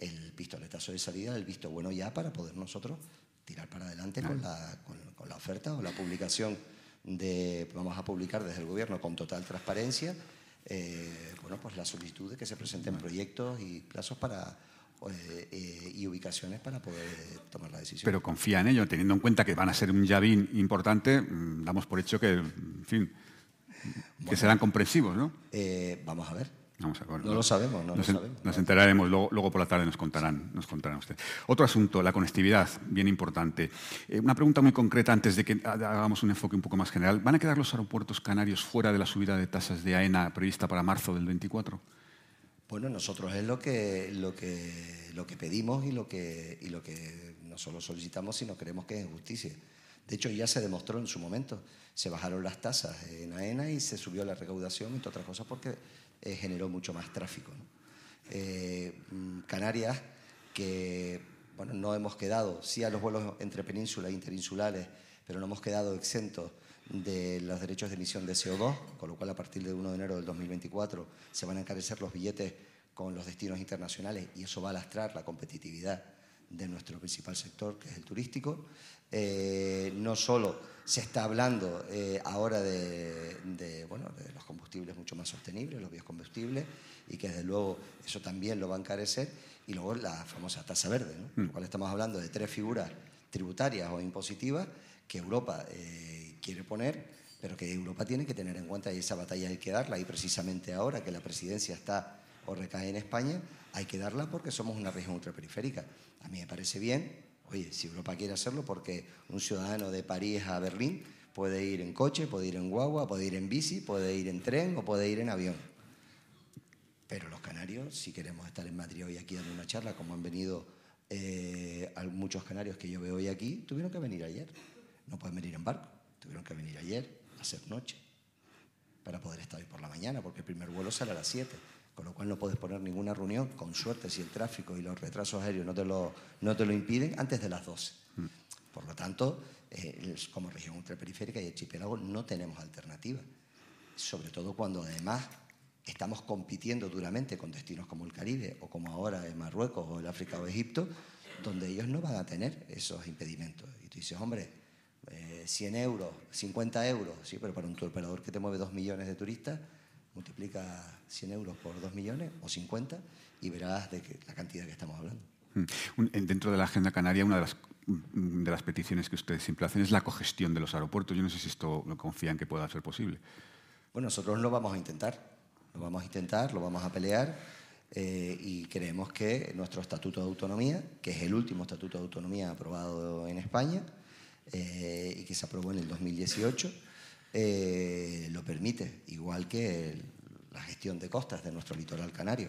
el pistoletazo de salida, el visto bueno ya para poder nosotros tirar para adelante con la, con, la oferta o la publicación de, vamos a publicar desde el gobierno con total transparencia, eh, bueno, pues la solicitud de que se presenten proyectos y plazos para eh, eh, y ubicaciones para poder tomar la decisión. Pero confía en ello, teniendo en cuenta que van a ser un llavín importante, mm, damos por hecho que, en fin, que serán comprensivos, ¿no? vamos a ver. Vamos a no lo sabemos, no nos, lo sabemos. Nos enteraremos, luego, luego, por la tarde nos contarán, nos contarán usted. Otro asunto, la conectividad, bien importante. Eh, una pregunta muy concreta antes de que hagamos un enfoque un poco más general. ¿Van a quedar los aeropuertos canarios fuera de la subida de tasas de AENA prevista para marzo del 24? Bueno, nosotros es lo que, lo que, lo que pedimos y lo que, y lo que no solo solicitamos, sino creemos que es justicia. De hecho, ya se demostró en su momento. Se bajaron las tasas en AENA y se subió la recaudación, entre otras cosas, porque eh, generó mucho más tráfico. Eh, mm, Canarias, que bueno, no hemos quedado, sí a los vuelos entre península e interinsulares, pero no hemos quedado exentos de los derechos de emisión de CO2, con lo cual a partir del 1 de enero del 2024 se van a encarecer los billetes con los destinos internacionales y eso va a lastrar la competitividad de nuestro principal sector, que es el turístico. Eh, no solo se está hablando eh, ahora de, bueno, de los combustibles mucho más sostenibles, los biocombustibles, y que desde luego eso también lo va a encarecer, y luego la famosa tasa verde, ¿no? Con lo cual estamos hablando de tres figuras tributarias o impositivas que Europa eh, quiere poner, pero que Europa tiene que tener en cuenta y esa batalla hay que darla, y precisamente ahora que la presidencia está o recae en España, hay que darla porque somos una región ultraperiférica. A mí me parece bien, oye, si Europa quiere hacerlo, porque un ciudadano de París a Berlín puede ir en coche, puede ir en guagua, puede ir en bici, puede ir en tren o puede ir en avión. Pero los canarios, si queremos estar en Madrid hoy aquí dando una charla, como han venido eh, muchos canarios que yo veo hoy aquí, tuvieron que venir ayer. No pueden venir en barco, tuvieron que venir ayer a hacer noche para poder estar hoy por la mañana, porque el primer vuelo sale a las 7 con lo cual no puedes poner ninguna reunión, con suerte, si el tráfico y los retrasos aéreos no te lo, no te lo impiden, antes de las 12. Mm. Por lo tanto, eh, como región ultraperiférica y archipiélago no tenemos alternativa, sobre todo cuando además estamos compitiendo duramente con destinos como el Caribe o como ahora en Marruecos o el África o Egipto, donde ellos no van a tener esos impedimentos. Y tú dices, hombre, 100 eh, euros, 50 euros, sí, pero para un operador que te mueve 2 millones de turistas, multiplica 100 euros por 2 millones o 50 y verás de la cantidad que estamos hablando. Mm. Dentro de la Agenda Canaria, una de las, de las peticiones que ustedes siempre hacen es la cogestión de los aeropuertos. Yo no sé si esto lo confían que pueda ser posible. Bueno, nosotros lo vamos a intentar. Lo vamos a intentar, lo vamos a pelear eh, y creemos que nuestro Estatuto de Autonomía, que es el último Estatuto de Autonomía aprobado en España eh, y que se aprobó en el 2018, eh, lo permite, igual que la gestión de costas de nuestro litoral canario.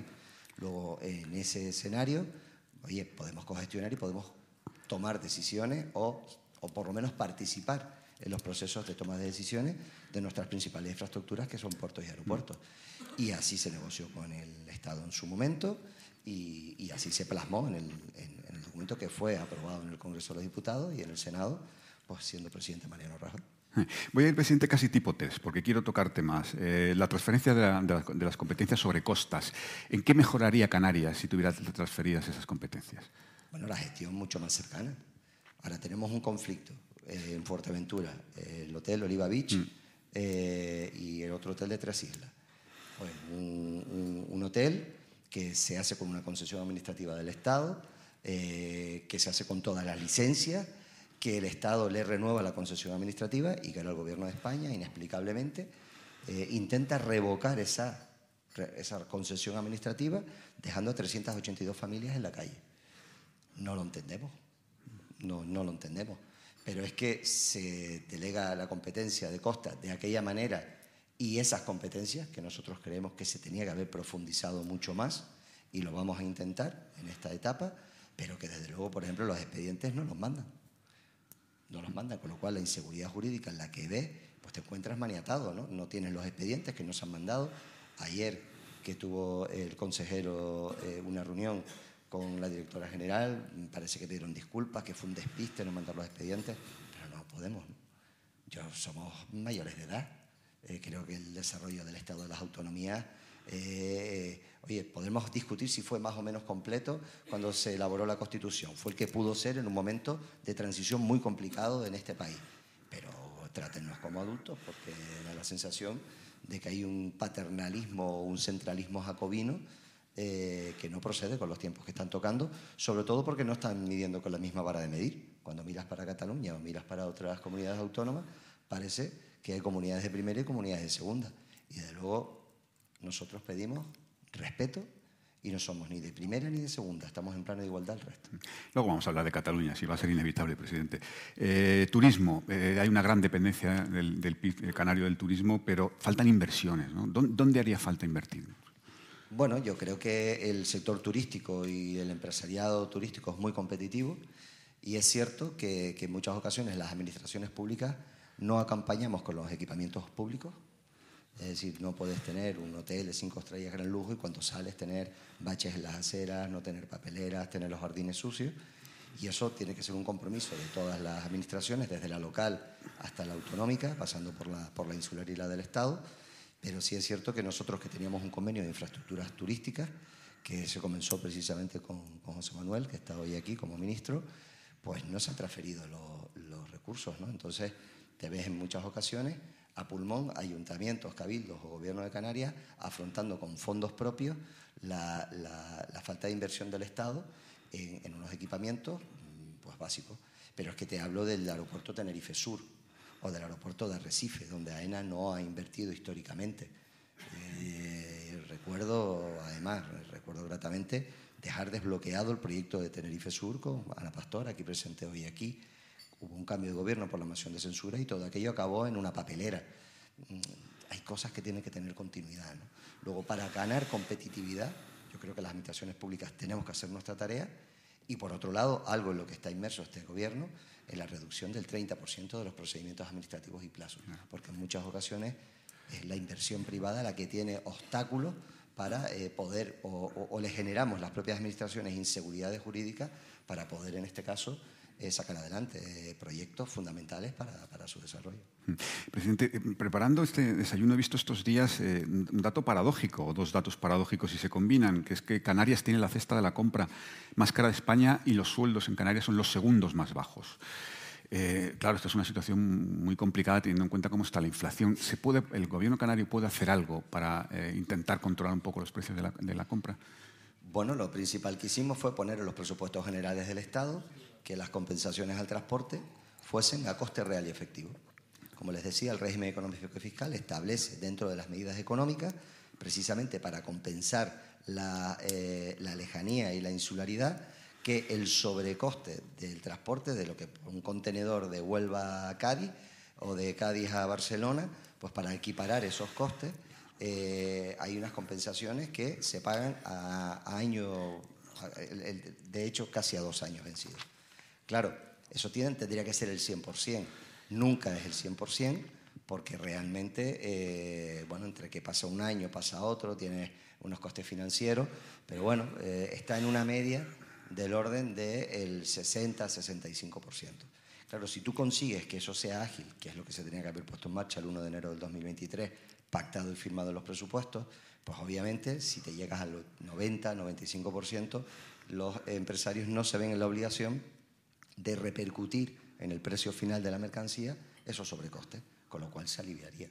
Luego, en ese escenario, oye, podemos cogestionar y podemos tomar decisiones o, o por lo menos participar en los procesos de toma de decisiones de nuestras principales infraestructuras, que son puertos y aeropuertos. Y así se negoció con el Estado en su momento y, y así se plasmó en el, en, el, documento que fue aprobado en el Congreso de los Diputados y en el Senado, pues siendo presidente Mariano Rajoy. Voy a ir, presidente, casi tipo test, porque quiero tocarte más. Eh, la transferencia de, las competencias sobre costas. ¿En qué mejoraría Canarias si tuviera transferidas esas competencias? Bueno, la gestión mucho más cercana. Ahora tenemos un conflicto eh, en Fuerteventura, el Hotel Oliva Beach mm. eh, y el otro hotel de Tres Islas. Pues un, un, hotel que se hace con una concesión administrativa del Estado, que se hace con todas las licencias que el Estado le renueva la concesión administrativa y que ahora el Gobierno de España, inexplicablemente, eh, intenta revocar esa, esa concesión administrativa dejando a 382 familias en la calle. No lo entendemos, no, no lo entendemos. Pero es que se delega la competencia de Costa de aquella manera y esas competencias que nosotros creemos que se tenía que haber profundizado mucho más y lo vamos a intentar en esta etapa, pero que desde luego, por ejemplo, los expedientes no los mandan no los mandan, con lo cual la inseguridad jurídica en la que ves, pues te encuentras maniatado, ¿no? No tienes los expedientes que nos han mandado. Ayer que tuvo el consejero eh, una reunión con la directora general, parece que pidieron disculpas, que fue un despiste no mandar los expedientes, pero no podemos. Yo somos mayores de edad. Eh, creo que el desarrollo del Estado de las Autonomías eh, oye, podemos discutir si fue más o menos completo cuando se elaboró la Constitución. Fue el que pudo ser en un momento de transición muy complicado en este país. Pero trátennos como adultos porque da la sensación de que hay un paternalismo o un centralismo jacobino eh, que no procede con los tiempos que están tocando, sobre todo porque no están midiendo con la misma vara de medir. Cuando miras para Cataluña o miras para otras comunidades autónomas, parece que hay comunidades de primera y comunidades de segunda. Y de luego nosotros pedimos respeto y no somos ni de primera ni de segunda, estamos en plano de igualdad al resto. Luego vamos a hablar de Cataluña, si va a ser inevitable, presidente. Eh, turismo, eh, hay una gran dependencia del, del PIB canario del turismo, pero faltan inversiones. ¿no? ¿Dónde haría falta invertir? Bueno, yo creo que el sector turístico y el empresariado turístico es muy competitivo Y es cierto que, que en muchas ocasiones las administraciones públicas no acompañamos con los equipamientos públicos, es decir, no puedes tener un hotel de cinco estrellas gran lujo y cuando sales tener baches en las aceras, no tener papeleras, tener los jardines sucios. Y eso tiene que ser un compromiso de todas las administraciones, desde la local hasta la autonómica, pasando por la, por la insular y la del Estado. Pero sí es cierto que nosotros que teníamos un convenio de infraestructuras turísticas, que se comenzó precisamente con, José Manuel, que está hoy aquí como ministro, pues no se han transferido los, los recursos. ¿no? Entonces, te ves en muchas ocasiones a pulmón ayuntamientos, cabildos o gobierno de Canarias afrontando con fondos propios la, falta de inversión del Estado en, unos equipamientos pues, básicos. Pero es que te hablo del aeropuerto Tenerife Sur o del aeropuerto de Arrecife, donde AENA no ha invertido históricamente. Eh, recuerdo, además, recuerdo gratamente dejar desbloqueado el proyecto de Tenerife Sur con Ana Pastor, aquí presente hoy aquí, hubo un cambio de gobierno por la moción de censura y todo aquello acabó en una papelera. Mm, hay cosas que tienen que tener continuidad. ¿no? Luego, para ganar competitividad, yo creo que las administraciones públicas tenemos que hacer nuestra tarea y, por otro lado, algo en lo que está inmerso este gobierno es la reducción del 30% de los procedimientos administrativos y plazos, porque en muchas ocasiones es la inversión privada la que tiene obstáculos para eh, poder, o, o, o le generamos las propias administraciones inseguridades jurídicas para poder, en este caso, eh, sacar adelante eh, proyectos fundamentales para, para, su desarrollo. Presidente, eh, preparando este desayuno he visto estos días eh, un dato paradójico, o dos datos paradójicos si se combinan, que es que Canarias tiene la cesta de la compra más cara de España y los sueldos en Canarias son los segundos más bajos. Eh, claro, esta es una situación muy complicada teniendo en cuenta cómo está la inflación. ¿Se puede, ¿El gobierno canario puede hacer algo para intentar controlar un poco los precios de la, de la compra? Bueno, lo principal que hicimos fue poner en los presupuestos generales del Estado que las compensaciones al transporte fuesen a coste real y efectivo. Como les decía, el régimen económico y fiscal establece dentro de las medidas económicas, precisamente para compensar la, eh, la lejanía y la insularidad, que el sobrecoste del transporte, de lo que un contenedor de Huelva a Cádiz o de Cádiz a Barcelona, pues para equiparar esos costes, eh, hay unas compensaciones que se pagan a, a año, de hecho, casi a dos años vencidos. Claro, eso tiene, tendría que ser el 100%. Nunca es el 100% porque realmente, eh, bueno, entre que pasa un año, pasa otro, tiene unos costes financieros, pero bueno, eh, está en una media del orden del 60-65%. Claro, si tú consigues que eso sea ágil, que es lo que se tenía que haber puesto en marcha el 1 de enero del 2023, pactado y firmado los presupuestos, pues obviamente si te llegas al 90-95%, los empresarios no se ven en la obligación de repercutir en el precio final de la mercancía esos sobrecostes, con lo cual se aliviaría.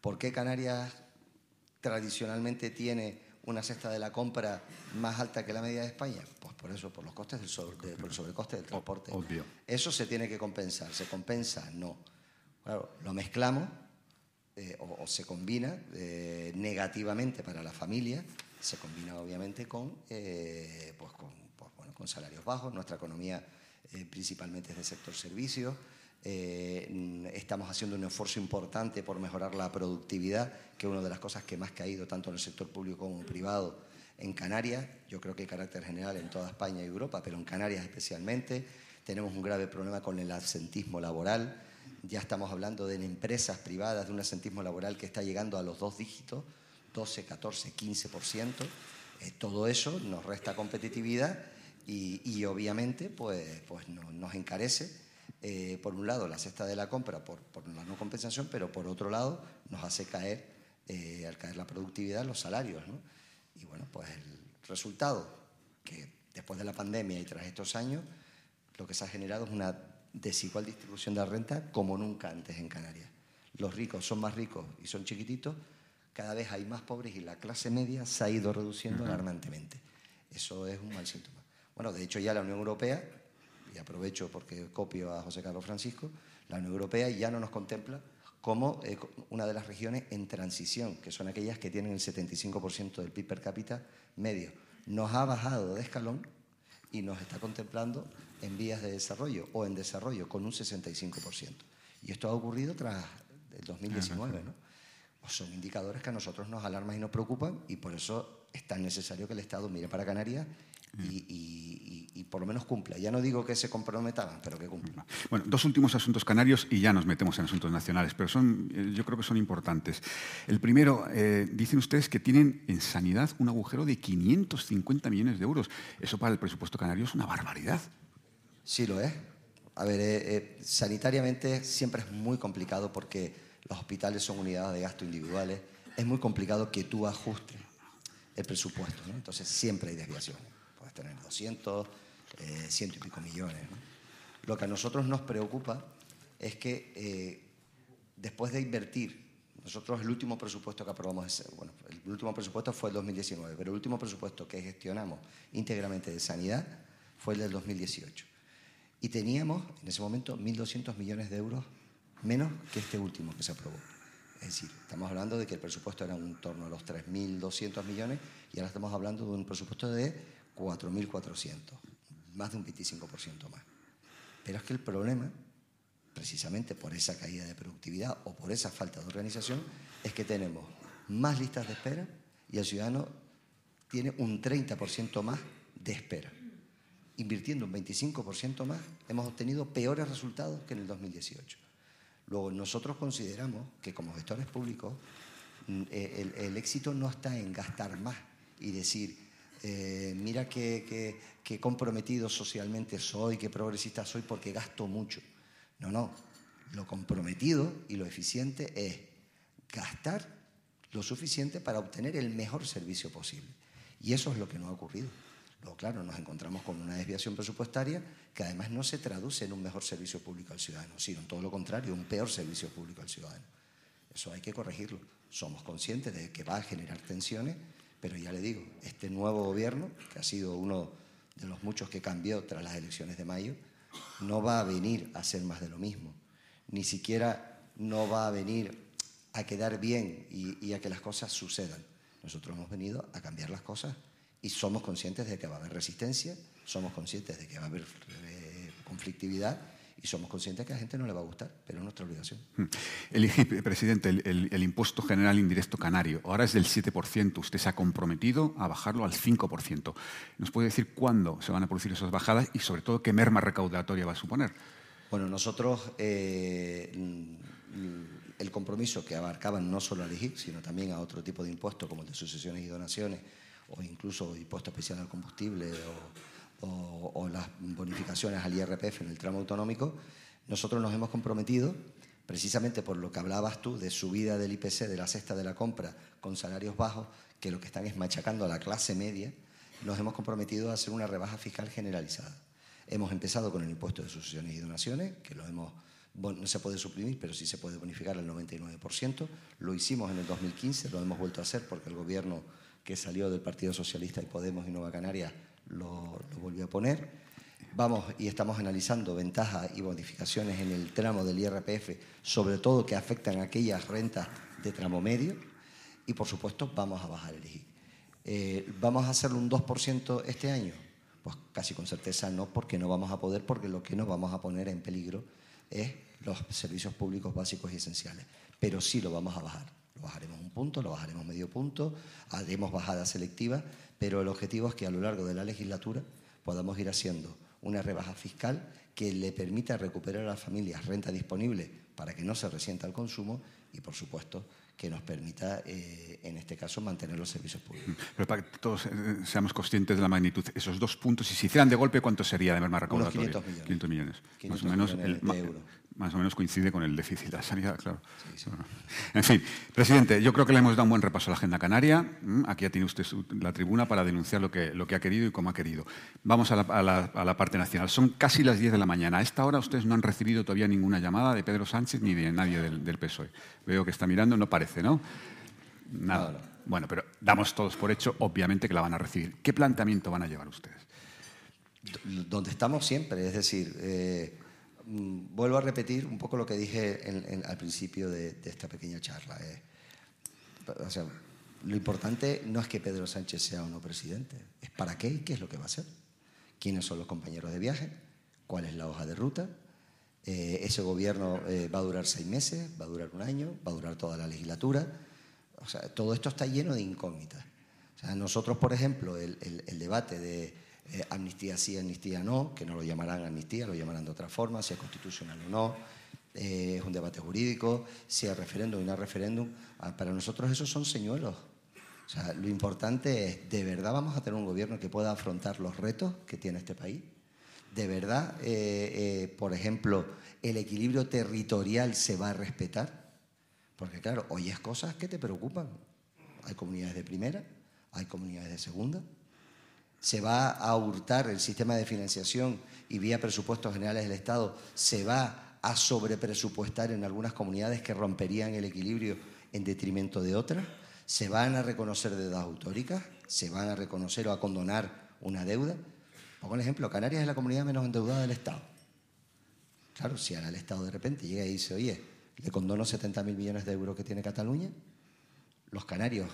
¿Por qué Canarias tradicionalmente tiene una cesta de la compra más alta que la media de España? Pues por eso, por los costes del sobre, de, por el sobrecoste del transporte. Obvio. Eso se tiene que compensar. ¿Se compensa? No. Claro, lo mezclamos eh, o, o, se combina eh, negativamente para la familia, se combina obviamente con, eh, pues con, pues, bueno, con salarios bajos. Nuestra economía eh, principalmente es del sector servicios. Eh, estamos haciendo un esfuerzo importante por mejorar la productividad, que es una de las cosas que más ha caído tanto en el sector público como privado en Canarias. Yo creo que hay carácter general en toda España y Europa, pero en Canarias especialmente. Tenemos un grave problema con el absentismo laboral. Ya estamos hablando de empresas privadas, de un absentismo laboral que está llegando a los dos dígitos, 12, 14, 15%. Eh, todo eso nos resta competitividad y, y obviamente pues, pues no, nos encarece, eh, por un lado, la cesta de la compra por, por, la no compensación, pero por otro lado nos hace caer, eh, al caer la productividad, los salarios. ¿no? Y bueno, pues el resultado, que después de la pandemia y tras estos años, lo que se ha generado es una desigual distribución de la renta como nunca antes en Canarias. Los ricos son más ricos y son chiquititos, cada vez hay más pobres y la clase media se ha ido reduciendo alarmantemente. Eso es un mal síntoma. Bueno, de hecho ya la Unión Europea, y aprovecho porque copio a José Carlos Francisco, la Unión Europea ya no nos contempla como eh, una de las regiones en transición, que son aquellas que tienen el 75% del PIB per cápita medio. Nos ha bajado de escalón y nos está contemplando en vías de desarrollo o en desarrollo con un 65%. Y esto ha ocurrido tras el 2019, ¿no? Pues son indicadores que a nosotros nos alarman y nos preocupan y por eso es tan necesario que el Estado mire para Canarias y, por lo menos cumpla. Ya no digo que se comprometaban, pero que cumpla. Bueno, dos últimos asuntos canarios y ya nos metemos en asuntos nacionales, pero son, eh, yo creo que son importantes. El primero, eh, dicen ustedes que tienen en sanidad un agujero de 550 millones de euros. Eso para el presupuesto canario es una barbaridad. Sí, lo es. A ver, eh, sanitariamente siempre es muy complicado porque los hospitales son unidades de gasto individuales. Es muy complicado que tú ajustes el presupuesto, Entonces siempre hay desviaciones tener 200, eh, ciento y pico millones. Lo que a nosotros nos preocupa es que eh, después de invertir, nosotros el último presupuesto que aprobamos, bueno, el último presupuesto fue el 2019, pero el último presupuesto que gestionamos íntegramente de sanidad fue el del 2018. Y teníamos en ese momento 1.200 millones de euros menos que este último que se aprobó. Es decir, estamos hablando de que el presupuesto era en torno a los 3.200 millones y ahora estamos hablando de un presupuesto de 4.400, más de un 25% más. Pero es que el problema, precisamente por esa caída de productividad o por esa falta de organización, es que tenemos más listas de espera y el ciudadano tiene un 30% más de espera. Invirtiendo un 25% más, hemos obtenido peores resultados que en el 2018. Luego, nosotros consideramos que como gestores públicos, mm, el, el éxito no está en gastar más y decir, eh, mira qué, comprometido socialmente soy, qué progresista soy porque gasto mucho. No, no. Lo comprometido y lo eficiente es gastar lo suficiente para obtener el mejor servicio posible. Y eso es lo que no ha ocurrido. Luego, claro, nos encontramos con una desviación presupuestaria que además no se traduce en un mejor servicio público al ciudadano, sino todo lo contrario, un peor servicio público al ciudadano. Eso hay que corregirlo. Somos conscientes de que va a generar tensiones pero ya le digo, este nuevo gobierno, que ha sido uno de los muchos que cambió tras las elecciones de mayo, no va a venir a hacer más de lo mismo. Ni siquiera no va a venir a quedar bien y, a que las cosas sucedan. Nosotros hemos venido a cambiar las cosas y somos conscientes de que va a haber resistencia, somos conscientes de que va a haber eh, conflictividad y somos conscientes que a la gente no le va a gustar, pero es nuestra obligación. Hmm. El presidente, el, impuesto general indirecto canario, ahora es del 7%. Usted se ha comprometido a bajarlo al 5%. ¿Nos puede decir cuándo se van a producir esas bajadas y, sobre todo, qué merma recaudatoria va a suponer? Bueno, nosotros eh, el compromiso que abarcaban no solo al IGIC, sino también a otro tipo de impuestos como el de sucesiones y donaciones, o incluso impuesto especial al combustible o o, las bonificaciones al IRPF en el tramo autonómico, nosotros nos hemos comprometido, precisamente por lo que hablabas tú de subida del IPC, de la cesta de la compra, con salarios bajos, que lo que están es machacando a la clase media, nos hemos comprometido a hacer una rebaja fiscal generalizada. Hemos empezado con el impuesto de sucesiones y donaciones, que no se puede suprimir, pero sí se puede bonificar al 99%. Lo hicimos en el 2015, lo hemos vuelto a hacer porque el gobierno que salió del Partido Socialista y Podemos y Nueva Canarias lo, volvió a poner. Vamos y estamos analizando ventajas y modificaciones en el tramo del IRPF, sobre todo que afectan a aquellas rentas de tramo medio. Y por supuesto, vamos a bajar el IGI. Eh, ¿Vamos a hacerlo un 2% este año? Pues casi con certeza no, porque no vamos a poder, porque lo que nos vamos a poner en peligro es los servicios públicos básicos y esenciales. Pero sí lo vamos a bajar. Lo bajaremos un punto, lo bajaremos medio punto, haremos bajadas selectivas pero el objetivo es que a lo largo de la legislatura podamos ir haciendo una rebaja fiscal que le permita recuperar a las familias renta disponible para que no se resienta el consumo y, por supuesto, que nos permita, eh, en este caso, mantener los servicios públicos. Pero para que todos eh, seamos conscientes de la magnitud, esos dos puntos, si se hicieran de golpe, ¿cuánto sería de merma recaudatoria? 500 millones. 500 millones. más o menos, el, euros más o menos coincide con el déficit de la sanidad, claro. En fin, presidente, yo creo que le hemos dado un buen repaso a la agenda canaria. Mm, aquí ya tiene usted la tribuna para denunciar lo que, lo que ha querido y cómo ha querido. Vamos a la, parte nacional. Son casi las 10 de la mañana. A esta hora ustedes no han recibido todavía ninguna llamada de Pedro Sánchez ni de nadie del, PSOE. Veo que está mirando, no parece, ¿no? Nada. Bueno, pero damos todos por hecho, obviamente, que la van a recibir. ¿Qué planteamiento van a llevar ustedes? Donde estamos siempre, es decir, eh, Mm, vuelvo a repetir un poco lo que dije al principio de, esta pequeña charla. Eh. O sea, lo importante no es que Pedro Sánchez sea o no presidente, es para qué y qué es lo que va a hacer. ¿Quiénes son los compañeros de viaje? ¿Cuál es la hoja de ruta? Eh, ese gobierno eh, va a durar seis meses, va a durar un año, va a durar toda la legislatura. O sea, todo esto está lleno de incógnitas. O sea, nosotros, por ejemplo, el, el debate de eh, amnistía sí, amnistía no, que no lo llamarán amnistía, lo llamarán de otra forma, si es constitucional o no, eh, es un debate jurídico, si es referéndum o no referéndum. Ah, para nosotros esos son señuelos. O sea, lo importante es, ¿de verdad vamos a tener un gobierno que pueda afrontar los retos que tiene este país? ¿De verdad, por ejemplo, el equilibrio territorial se va a respetar? Porque claro, oyes cosas que te preocupan. Hay comunidades de primera, hay comunidades de segunda. Se va a hurtar el sistema de financiación y vía presupuestos generales del Estado se va a sobrepresupuestar en algunas comunidades que romperían el equilibrio en detrimento de otras. Se van a reconocer deudas autóricas, se van a reconocer o a condonar una deuda. Pongo el ejemplo, Canarias es la comunidad menos endeudada del Estado. Claro, si ahora el Estado de repente llega y dice, oye, le condono 70.000 millones de euros que tiene Cataluña, los canarios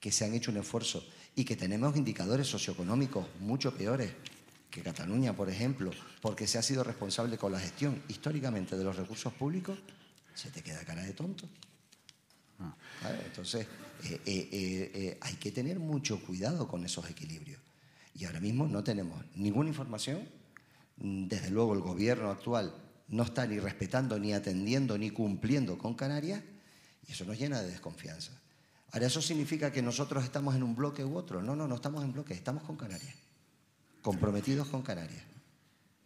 que se han hecho un esfuerzo y que tenemos indicadores socioeconómicos mucho peores que Cataluña, por ejemplo, porque se ha sido responsable con la gestión históricamente de los recursos públicos, se te queda cara de tonto. Ah. Entonces, eh, eh, eh, hay que tener mucho cuidado con esos equilibrios. Y ahora mismo no tenemos ninguna información. Desde luego, el gobierno actual no está ni respetando, ni atendiendo, ni cumpliendo con Canarias, y eso nos llena de desconfianza. Ahora, ¿eso significa que nosotros estamos en un bloque u otro? No, no, no estamos en bloque, estamos con Canarias, comprometidos con Canarias.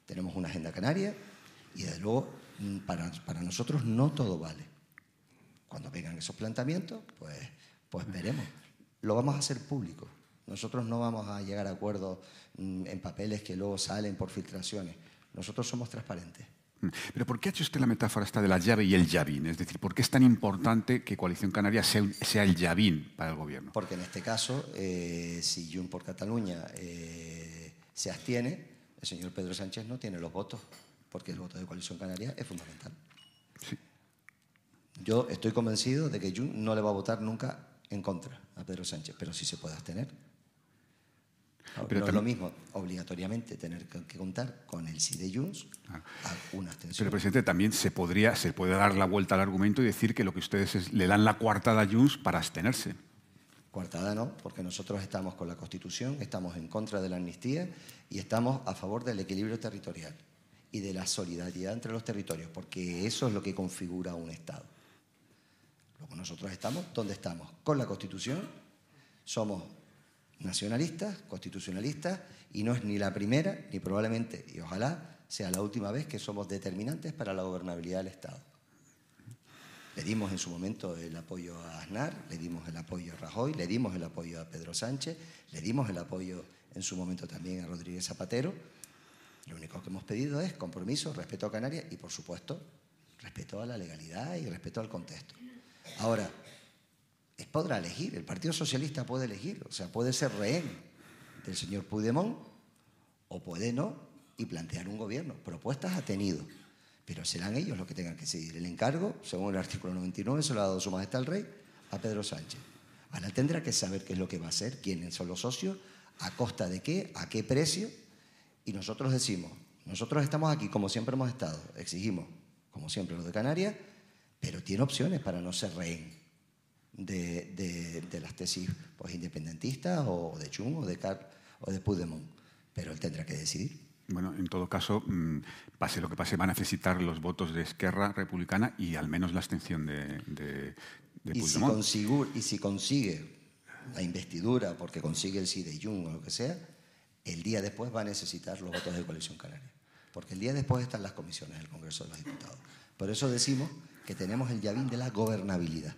Tenemos una agenda canaria y desde luego mm, para, para nosotros no todo vale. Cuando vengan esos planteamientos, pues, pues veremos. Lo vamos a hacer público. Nosotros no vamos a llegar a acuerdos mm, en papeles que luego salen por filtraciones. Nosotros somos transparentes. Pero ¿por qué ha hecho usted la metáfora esta de la llave y el llavín? Es decir, ¿por qué es tan importante que Coalición Canaria sea, el llavín para el gobierno? Porque en este caso, eh, si Jun por Cataluña eh, se abstiene, el señor Pedro Sánchez no tiene los votos, porque el voto de Coalición Canaria es fundamental. Yo estoy convencido de que Jun no le va a votar nunca en contra a Pedro Sánchez, pero sí se puede abstener. Pero no es lo mismo obligatoriamente tener que contar con el sí de Junts a una abstención. Pero, presidente, también se, podría, se puede dar la vuelta al argumento y decir que lo que ustedes le dan la coartada a Junts para abstenerse. Coartada no, porque nosotros estamos con la Constitución, estamos en contra de la amnistía y estamos a favor del equilibrio territorial y de la solidaridad entre los territorios, porque eso es lo que configura un Estado. Luego nosotros estamos donde estamos, con la Constitución, somos nacionalistas, constitucionalistas, y no es ni la primera, ni probablemente, y ojalá sea la última vez que somos determinantes para la gobernabilidad del Estado. Le dimos en su momento el apoyo a Aznar, le dimos el apoyo a Rajoy, le dimos el apoyo a Pedro Sánchez, le dimos el apoyo en su momento también a Rodríguez Zapatero. Lo único que hemos pedido es compromiso, respeto a Canarias y, por supuesto, respeto a la legalidad y respeto al contexto. Ahora, podrá elegir, el Partido Socialista puede elegir, o sea, puede ser rehén del señor Puigdemont o puede no y plantear un gobierno. Propuestas ha tenido, pero serán ellos los que tengan que seguir. El encargo, según el artículo 99, se lo ha dado su majestad el rey a Pedro Sánchez. Ahora tendrá que saber qué es lo que va a hacer, quiénes son los socios, a costa de qué, a qué precio. Y nosotros decimos, nosotros estamos aquí como siempre hemos estado, exigimos, como siempre los de Canarias, pero tiene opciones para no ser rehén de, las tesis pues, independentistas o de Chung o de Carl o de Puigdemont. Pero él tendrá que decidir. Bueno, en todo caso, mm, pase lo que pase, va a necesitar los votos de Esquerra Republicana y al menos la abstención de, de, y Puigdemont. Si y si consigue la investidura, porque consigue el sí de Jung o lo que sea, el día después va a necesitar los votos de Coalición Canaria. Porque el día después están las comisiones del Congreso de los Diputados. Por eso decimos que tenemos el llavín de la gobernabilidad.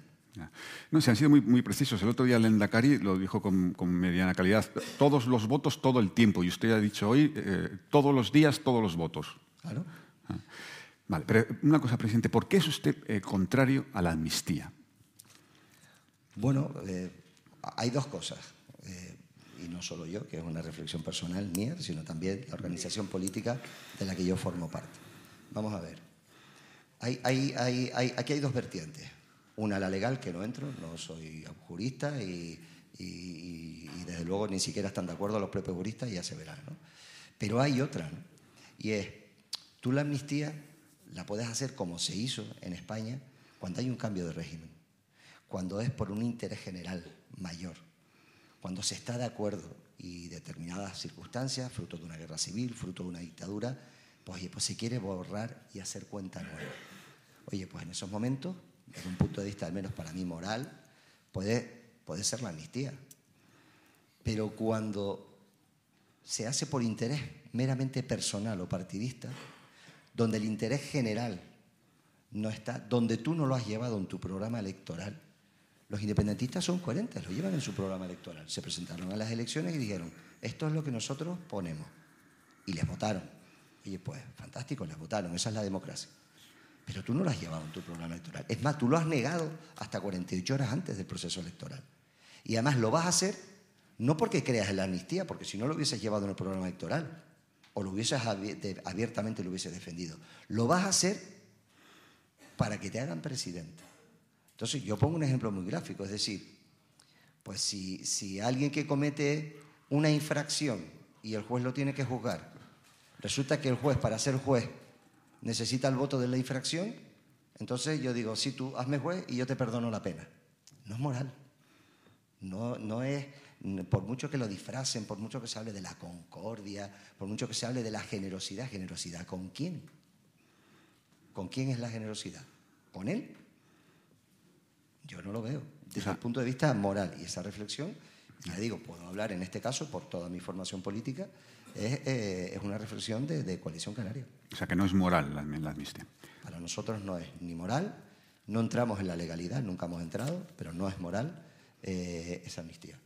No, se han sido muy, muy precisos. El otro día Lendakari lo dijo con, mediana calidad. Todos los votos, todo el tiempo. Y usted ha dicho hoy, eh, todos los días, todos los votos. Claro. Ah. Vale, pero una cosa, presidente. ¿Por qué es usted eh, contrario a la amnistía? Bueno, eh, hay dos cosas. y no solo yo, que es una reflexión personal mía, sino también la organización política de la que yo formo parte. Vamos a ver. Hay, hay, aquí hay dos vertientes una, la legal, que no entro, no soy jurista y, desde luego ni siquiera están de acuerdo los propios juristas, ya se verá. ¿no? Pero hay otra, y es, tú la amnistía la puedes hacer como se hizo en España cuando hay un cambio de régimen, cuando es por un interés general mayor, cuando se está de acuerdo y determinadas circunstancias, fruto de una guerra civil, fruto de una dictadura, pues oye, pues se quiere borrar y hacer cuenta nueva. Oye, pues en esos momentos, desde un punto de vista al menos para mí moral, puede, puede ser la amnistía. Pero cuando se hace por interés meramente personal o partidista, donde el interés general no está, donde tú no lo has llevado en tu programa electoral, los independentistas son coherentes, lo llevan en su programa electoral. Se presentaron a las elecciones y dijeron, esto es lo que nosotros ponemos. Y les votaron. Y pues, fantástico, les votaron, esa es la democracia. Pero tú no lo has llevado en tu programa electoral. Es más, tú lo has negado hasta 48 horas antes del proceso electoral. Y además lo vas a hacer no porque creas en la amnistía, porque si no lo hubieses llevado en el programa electoral o lo hubieses abiertamente lo hubieses defendido. Lo vas a hacer para que te hagan presidente. Entonces, yo pongo un ejemplo muy gráfico, es decir, pues si, si alguien que comete una infracción y el juez lo tiene que juzgar, resulta que el juez, para ser juez, necesita el voto de la infracción, entonces yo digo, sí, tú hazme juez y yo te perdono la pena. No es moral. No, no es, por mucho que lo disfracen, por mucho que se hable de la concordia, por mucho que se hable de la generosidad, generosidad, ¿con quién? ¿Con quién es la generosidad? ¿Con él? Yo no lo veo. Desde el punto de vista moral y esa reflexión, ya digo, puedo hablar en este caso por toda mi formación política, es, eh, una reflexión de, coalición canaria. O sea, que no es moral la, amnistía. Para nosotros no es ni moral, no entramos en la legalidad, nunca hemos entrado, pero no es moral eh, esa amnistía.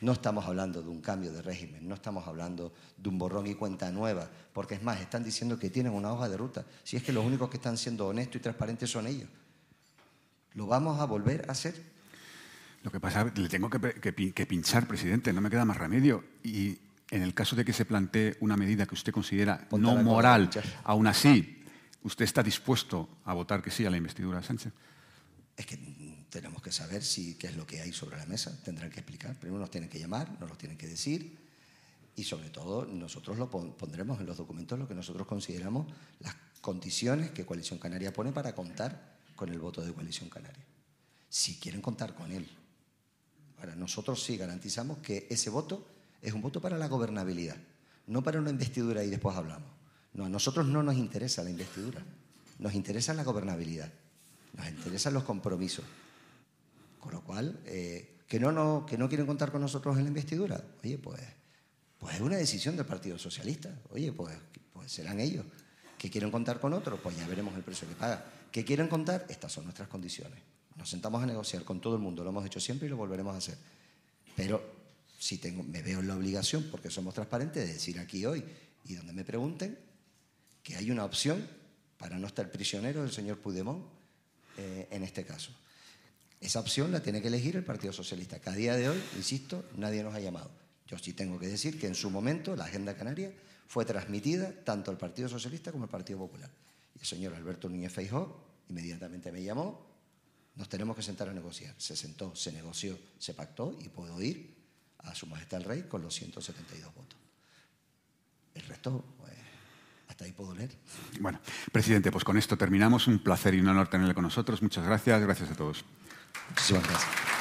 No estamos hablando de un cambio de régimen, no estamos hablando de un borrón y cuenta nueva, porque es más, están diciendo que tienen una hoja de ruta. Si es que los únicos que están siendo honestos y transparentes son ellos. ¿Lo vamos a volver a hacer? Lo que pasa, le tengo que, pinchar, presidente, no me queda más remedio. Y en el caso de que se plantee una medida que usted considera no moral, aún así, ¿usted está dispuesto a votar que sí a la investidura de Sánchez? Es que tenemos que saber si, qué es lo que hay sobre la mesa. Tendrán que explicar. Primero nos tienen que llamar, nos lo tienen que decir. Y sobre todo, nosotros lo pondremos en los documentos lo que nosotros consideramos las condiciones que Coalición Canaria pone para contar con el voto de Coalición Canaria. Si quieren contar con él. Ahora, nosotros sí garantizamos que ese voto es un voto para la gobernabilidad, no para una investidura y después hablamos. No, a nosotros no nos interesa la investidura, nos interesa la gobernabilidad, nos interesan los compromisos. Con lo cual, eh, que, no, no, que no quieren contar con nosotros en la investidura, oye, pues, pues es una decisión del Partido Socialista, oye, pues, pues serán ellos. Que quieren contar con otros, pues ya veremos el precio que paga. ¿Qué quieren contar? Estas son nuestras condiciones. Nos sentamos a negociar con todo el mundo, lo hemos hecho siempre y lo volveremos a hacer. Pero si tengo, me veo en la obligación, porque somos transparentes, de decir aquí hoy y donde me pregunten que hay una opción para no estar prisionero del señor Puigdemont eh, en este caso. Esa opción la tiene que elegir el Partido Socialista, que a día de hoy, insisto, nadie nos ha llamado. Yo sí tengo que decir que en su momento la Agenda Canaria fue transmitida tanto al Partido Socialista como al Partido Popular. Y el señor Alberto Núñez Feijó inmediatamente me llamó, nos tenemos que sentar a negociar. Se sentó, se negoció, se pactó y puedo ir a Su Majestad el Rey con los 172 votos. El resto, pues, hasta ahí puedo leer. Bueno, presidente, pues con esto terminamos. Un placer y un honor tenerle con nosotros. Muchas gracias. Gracias a todos. Muchísimas gracias.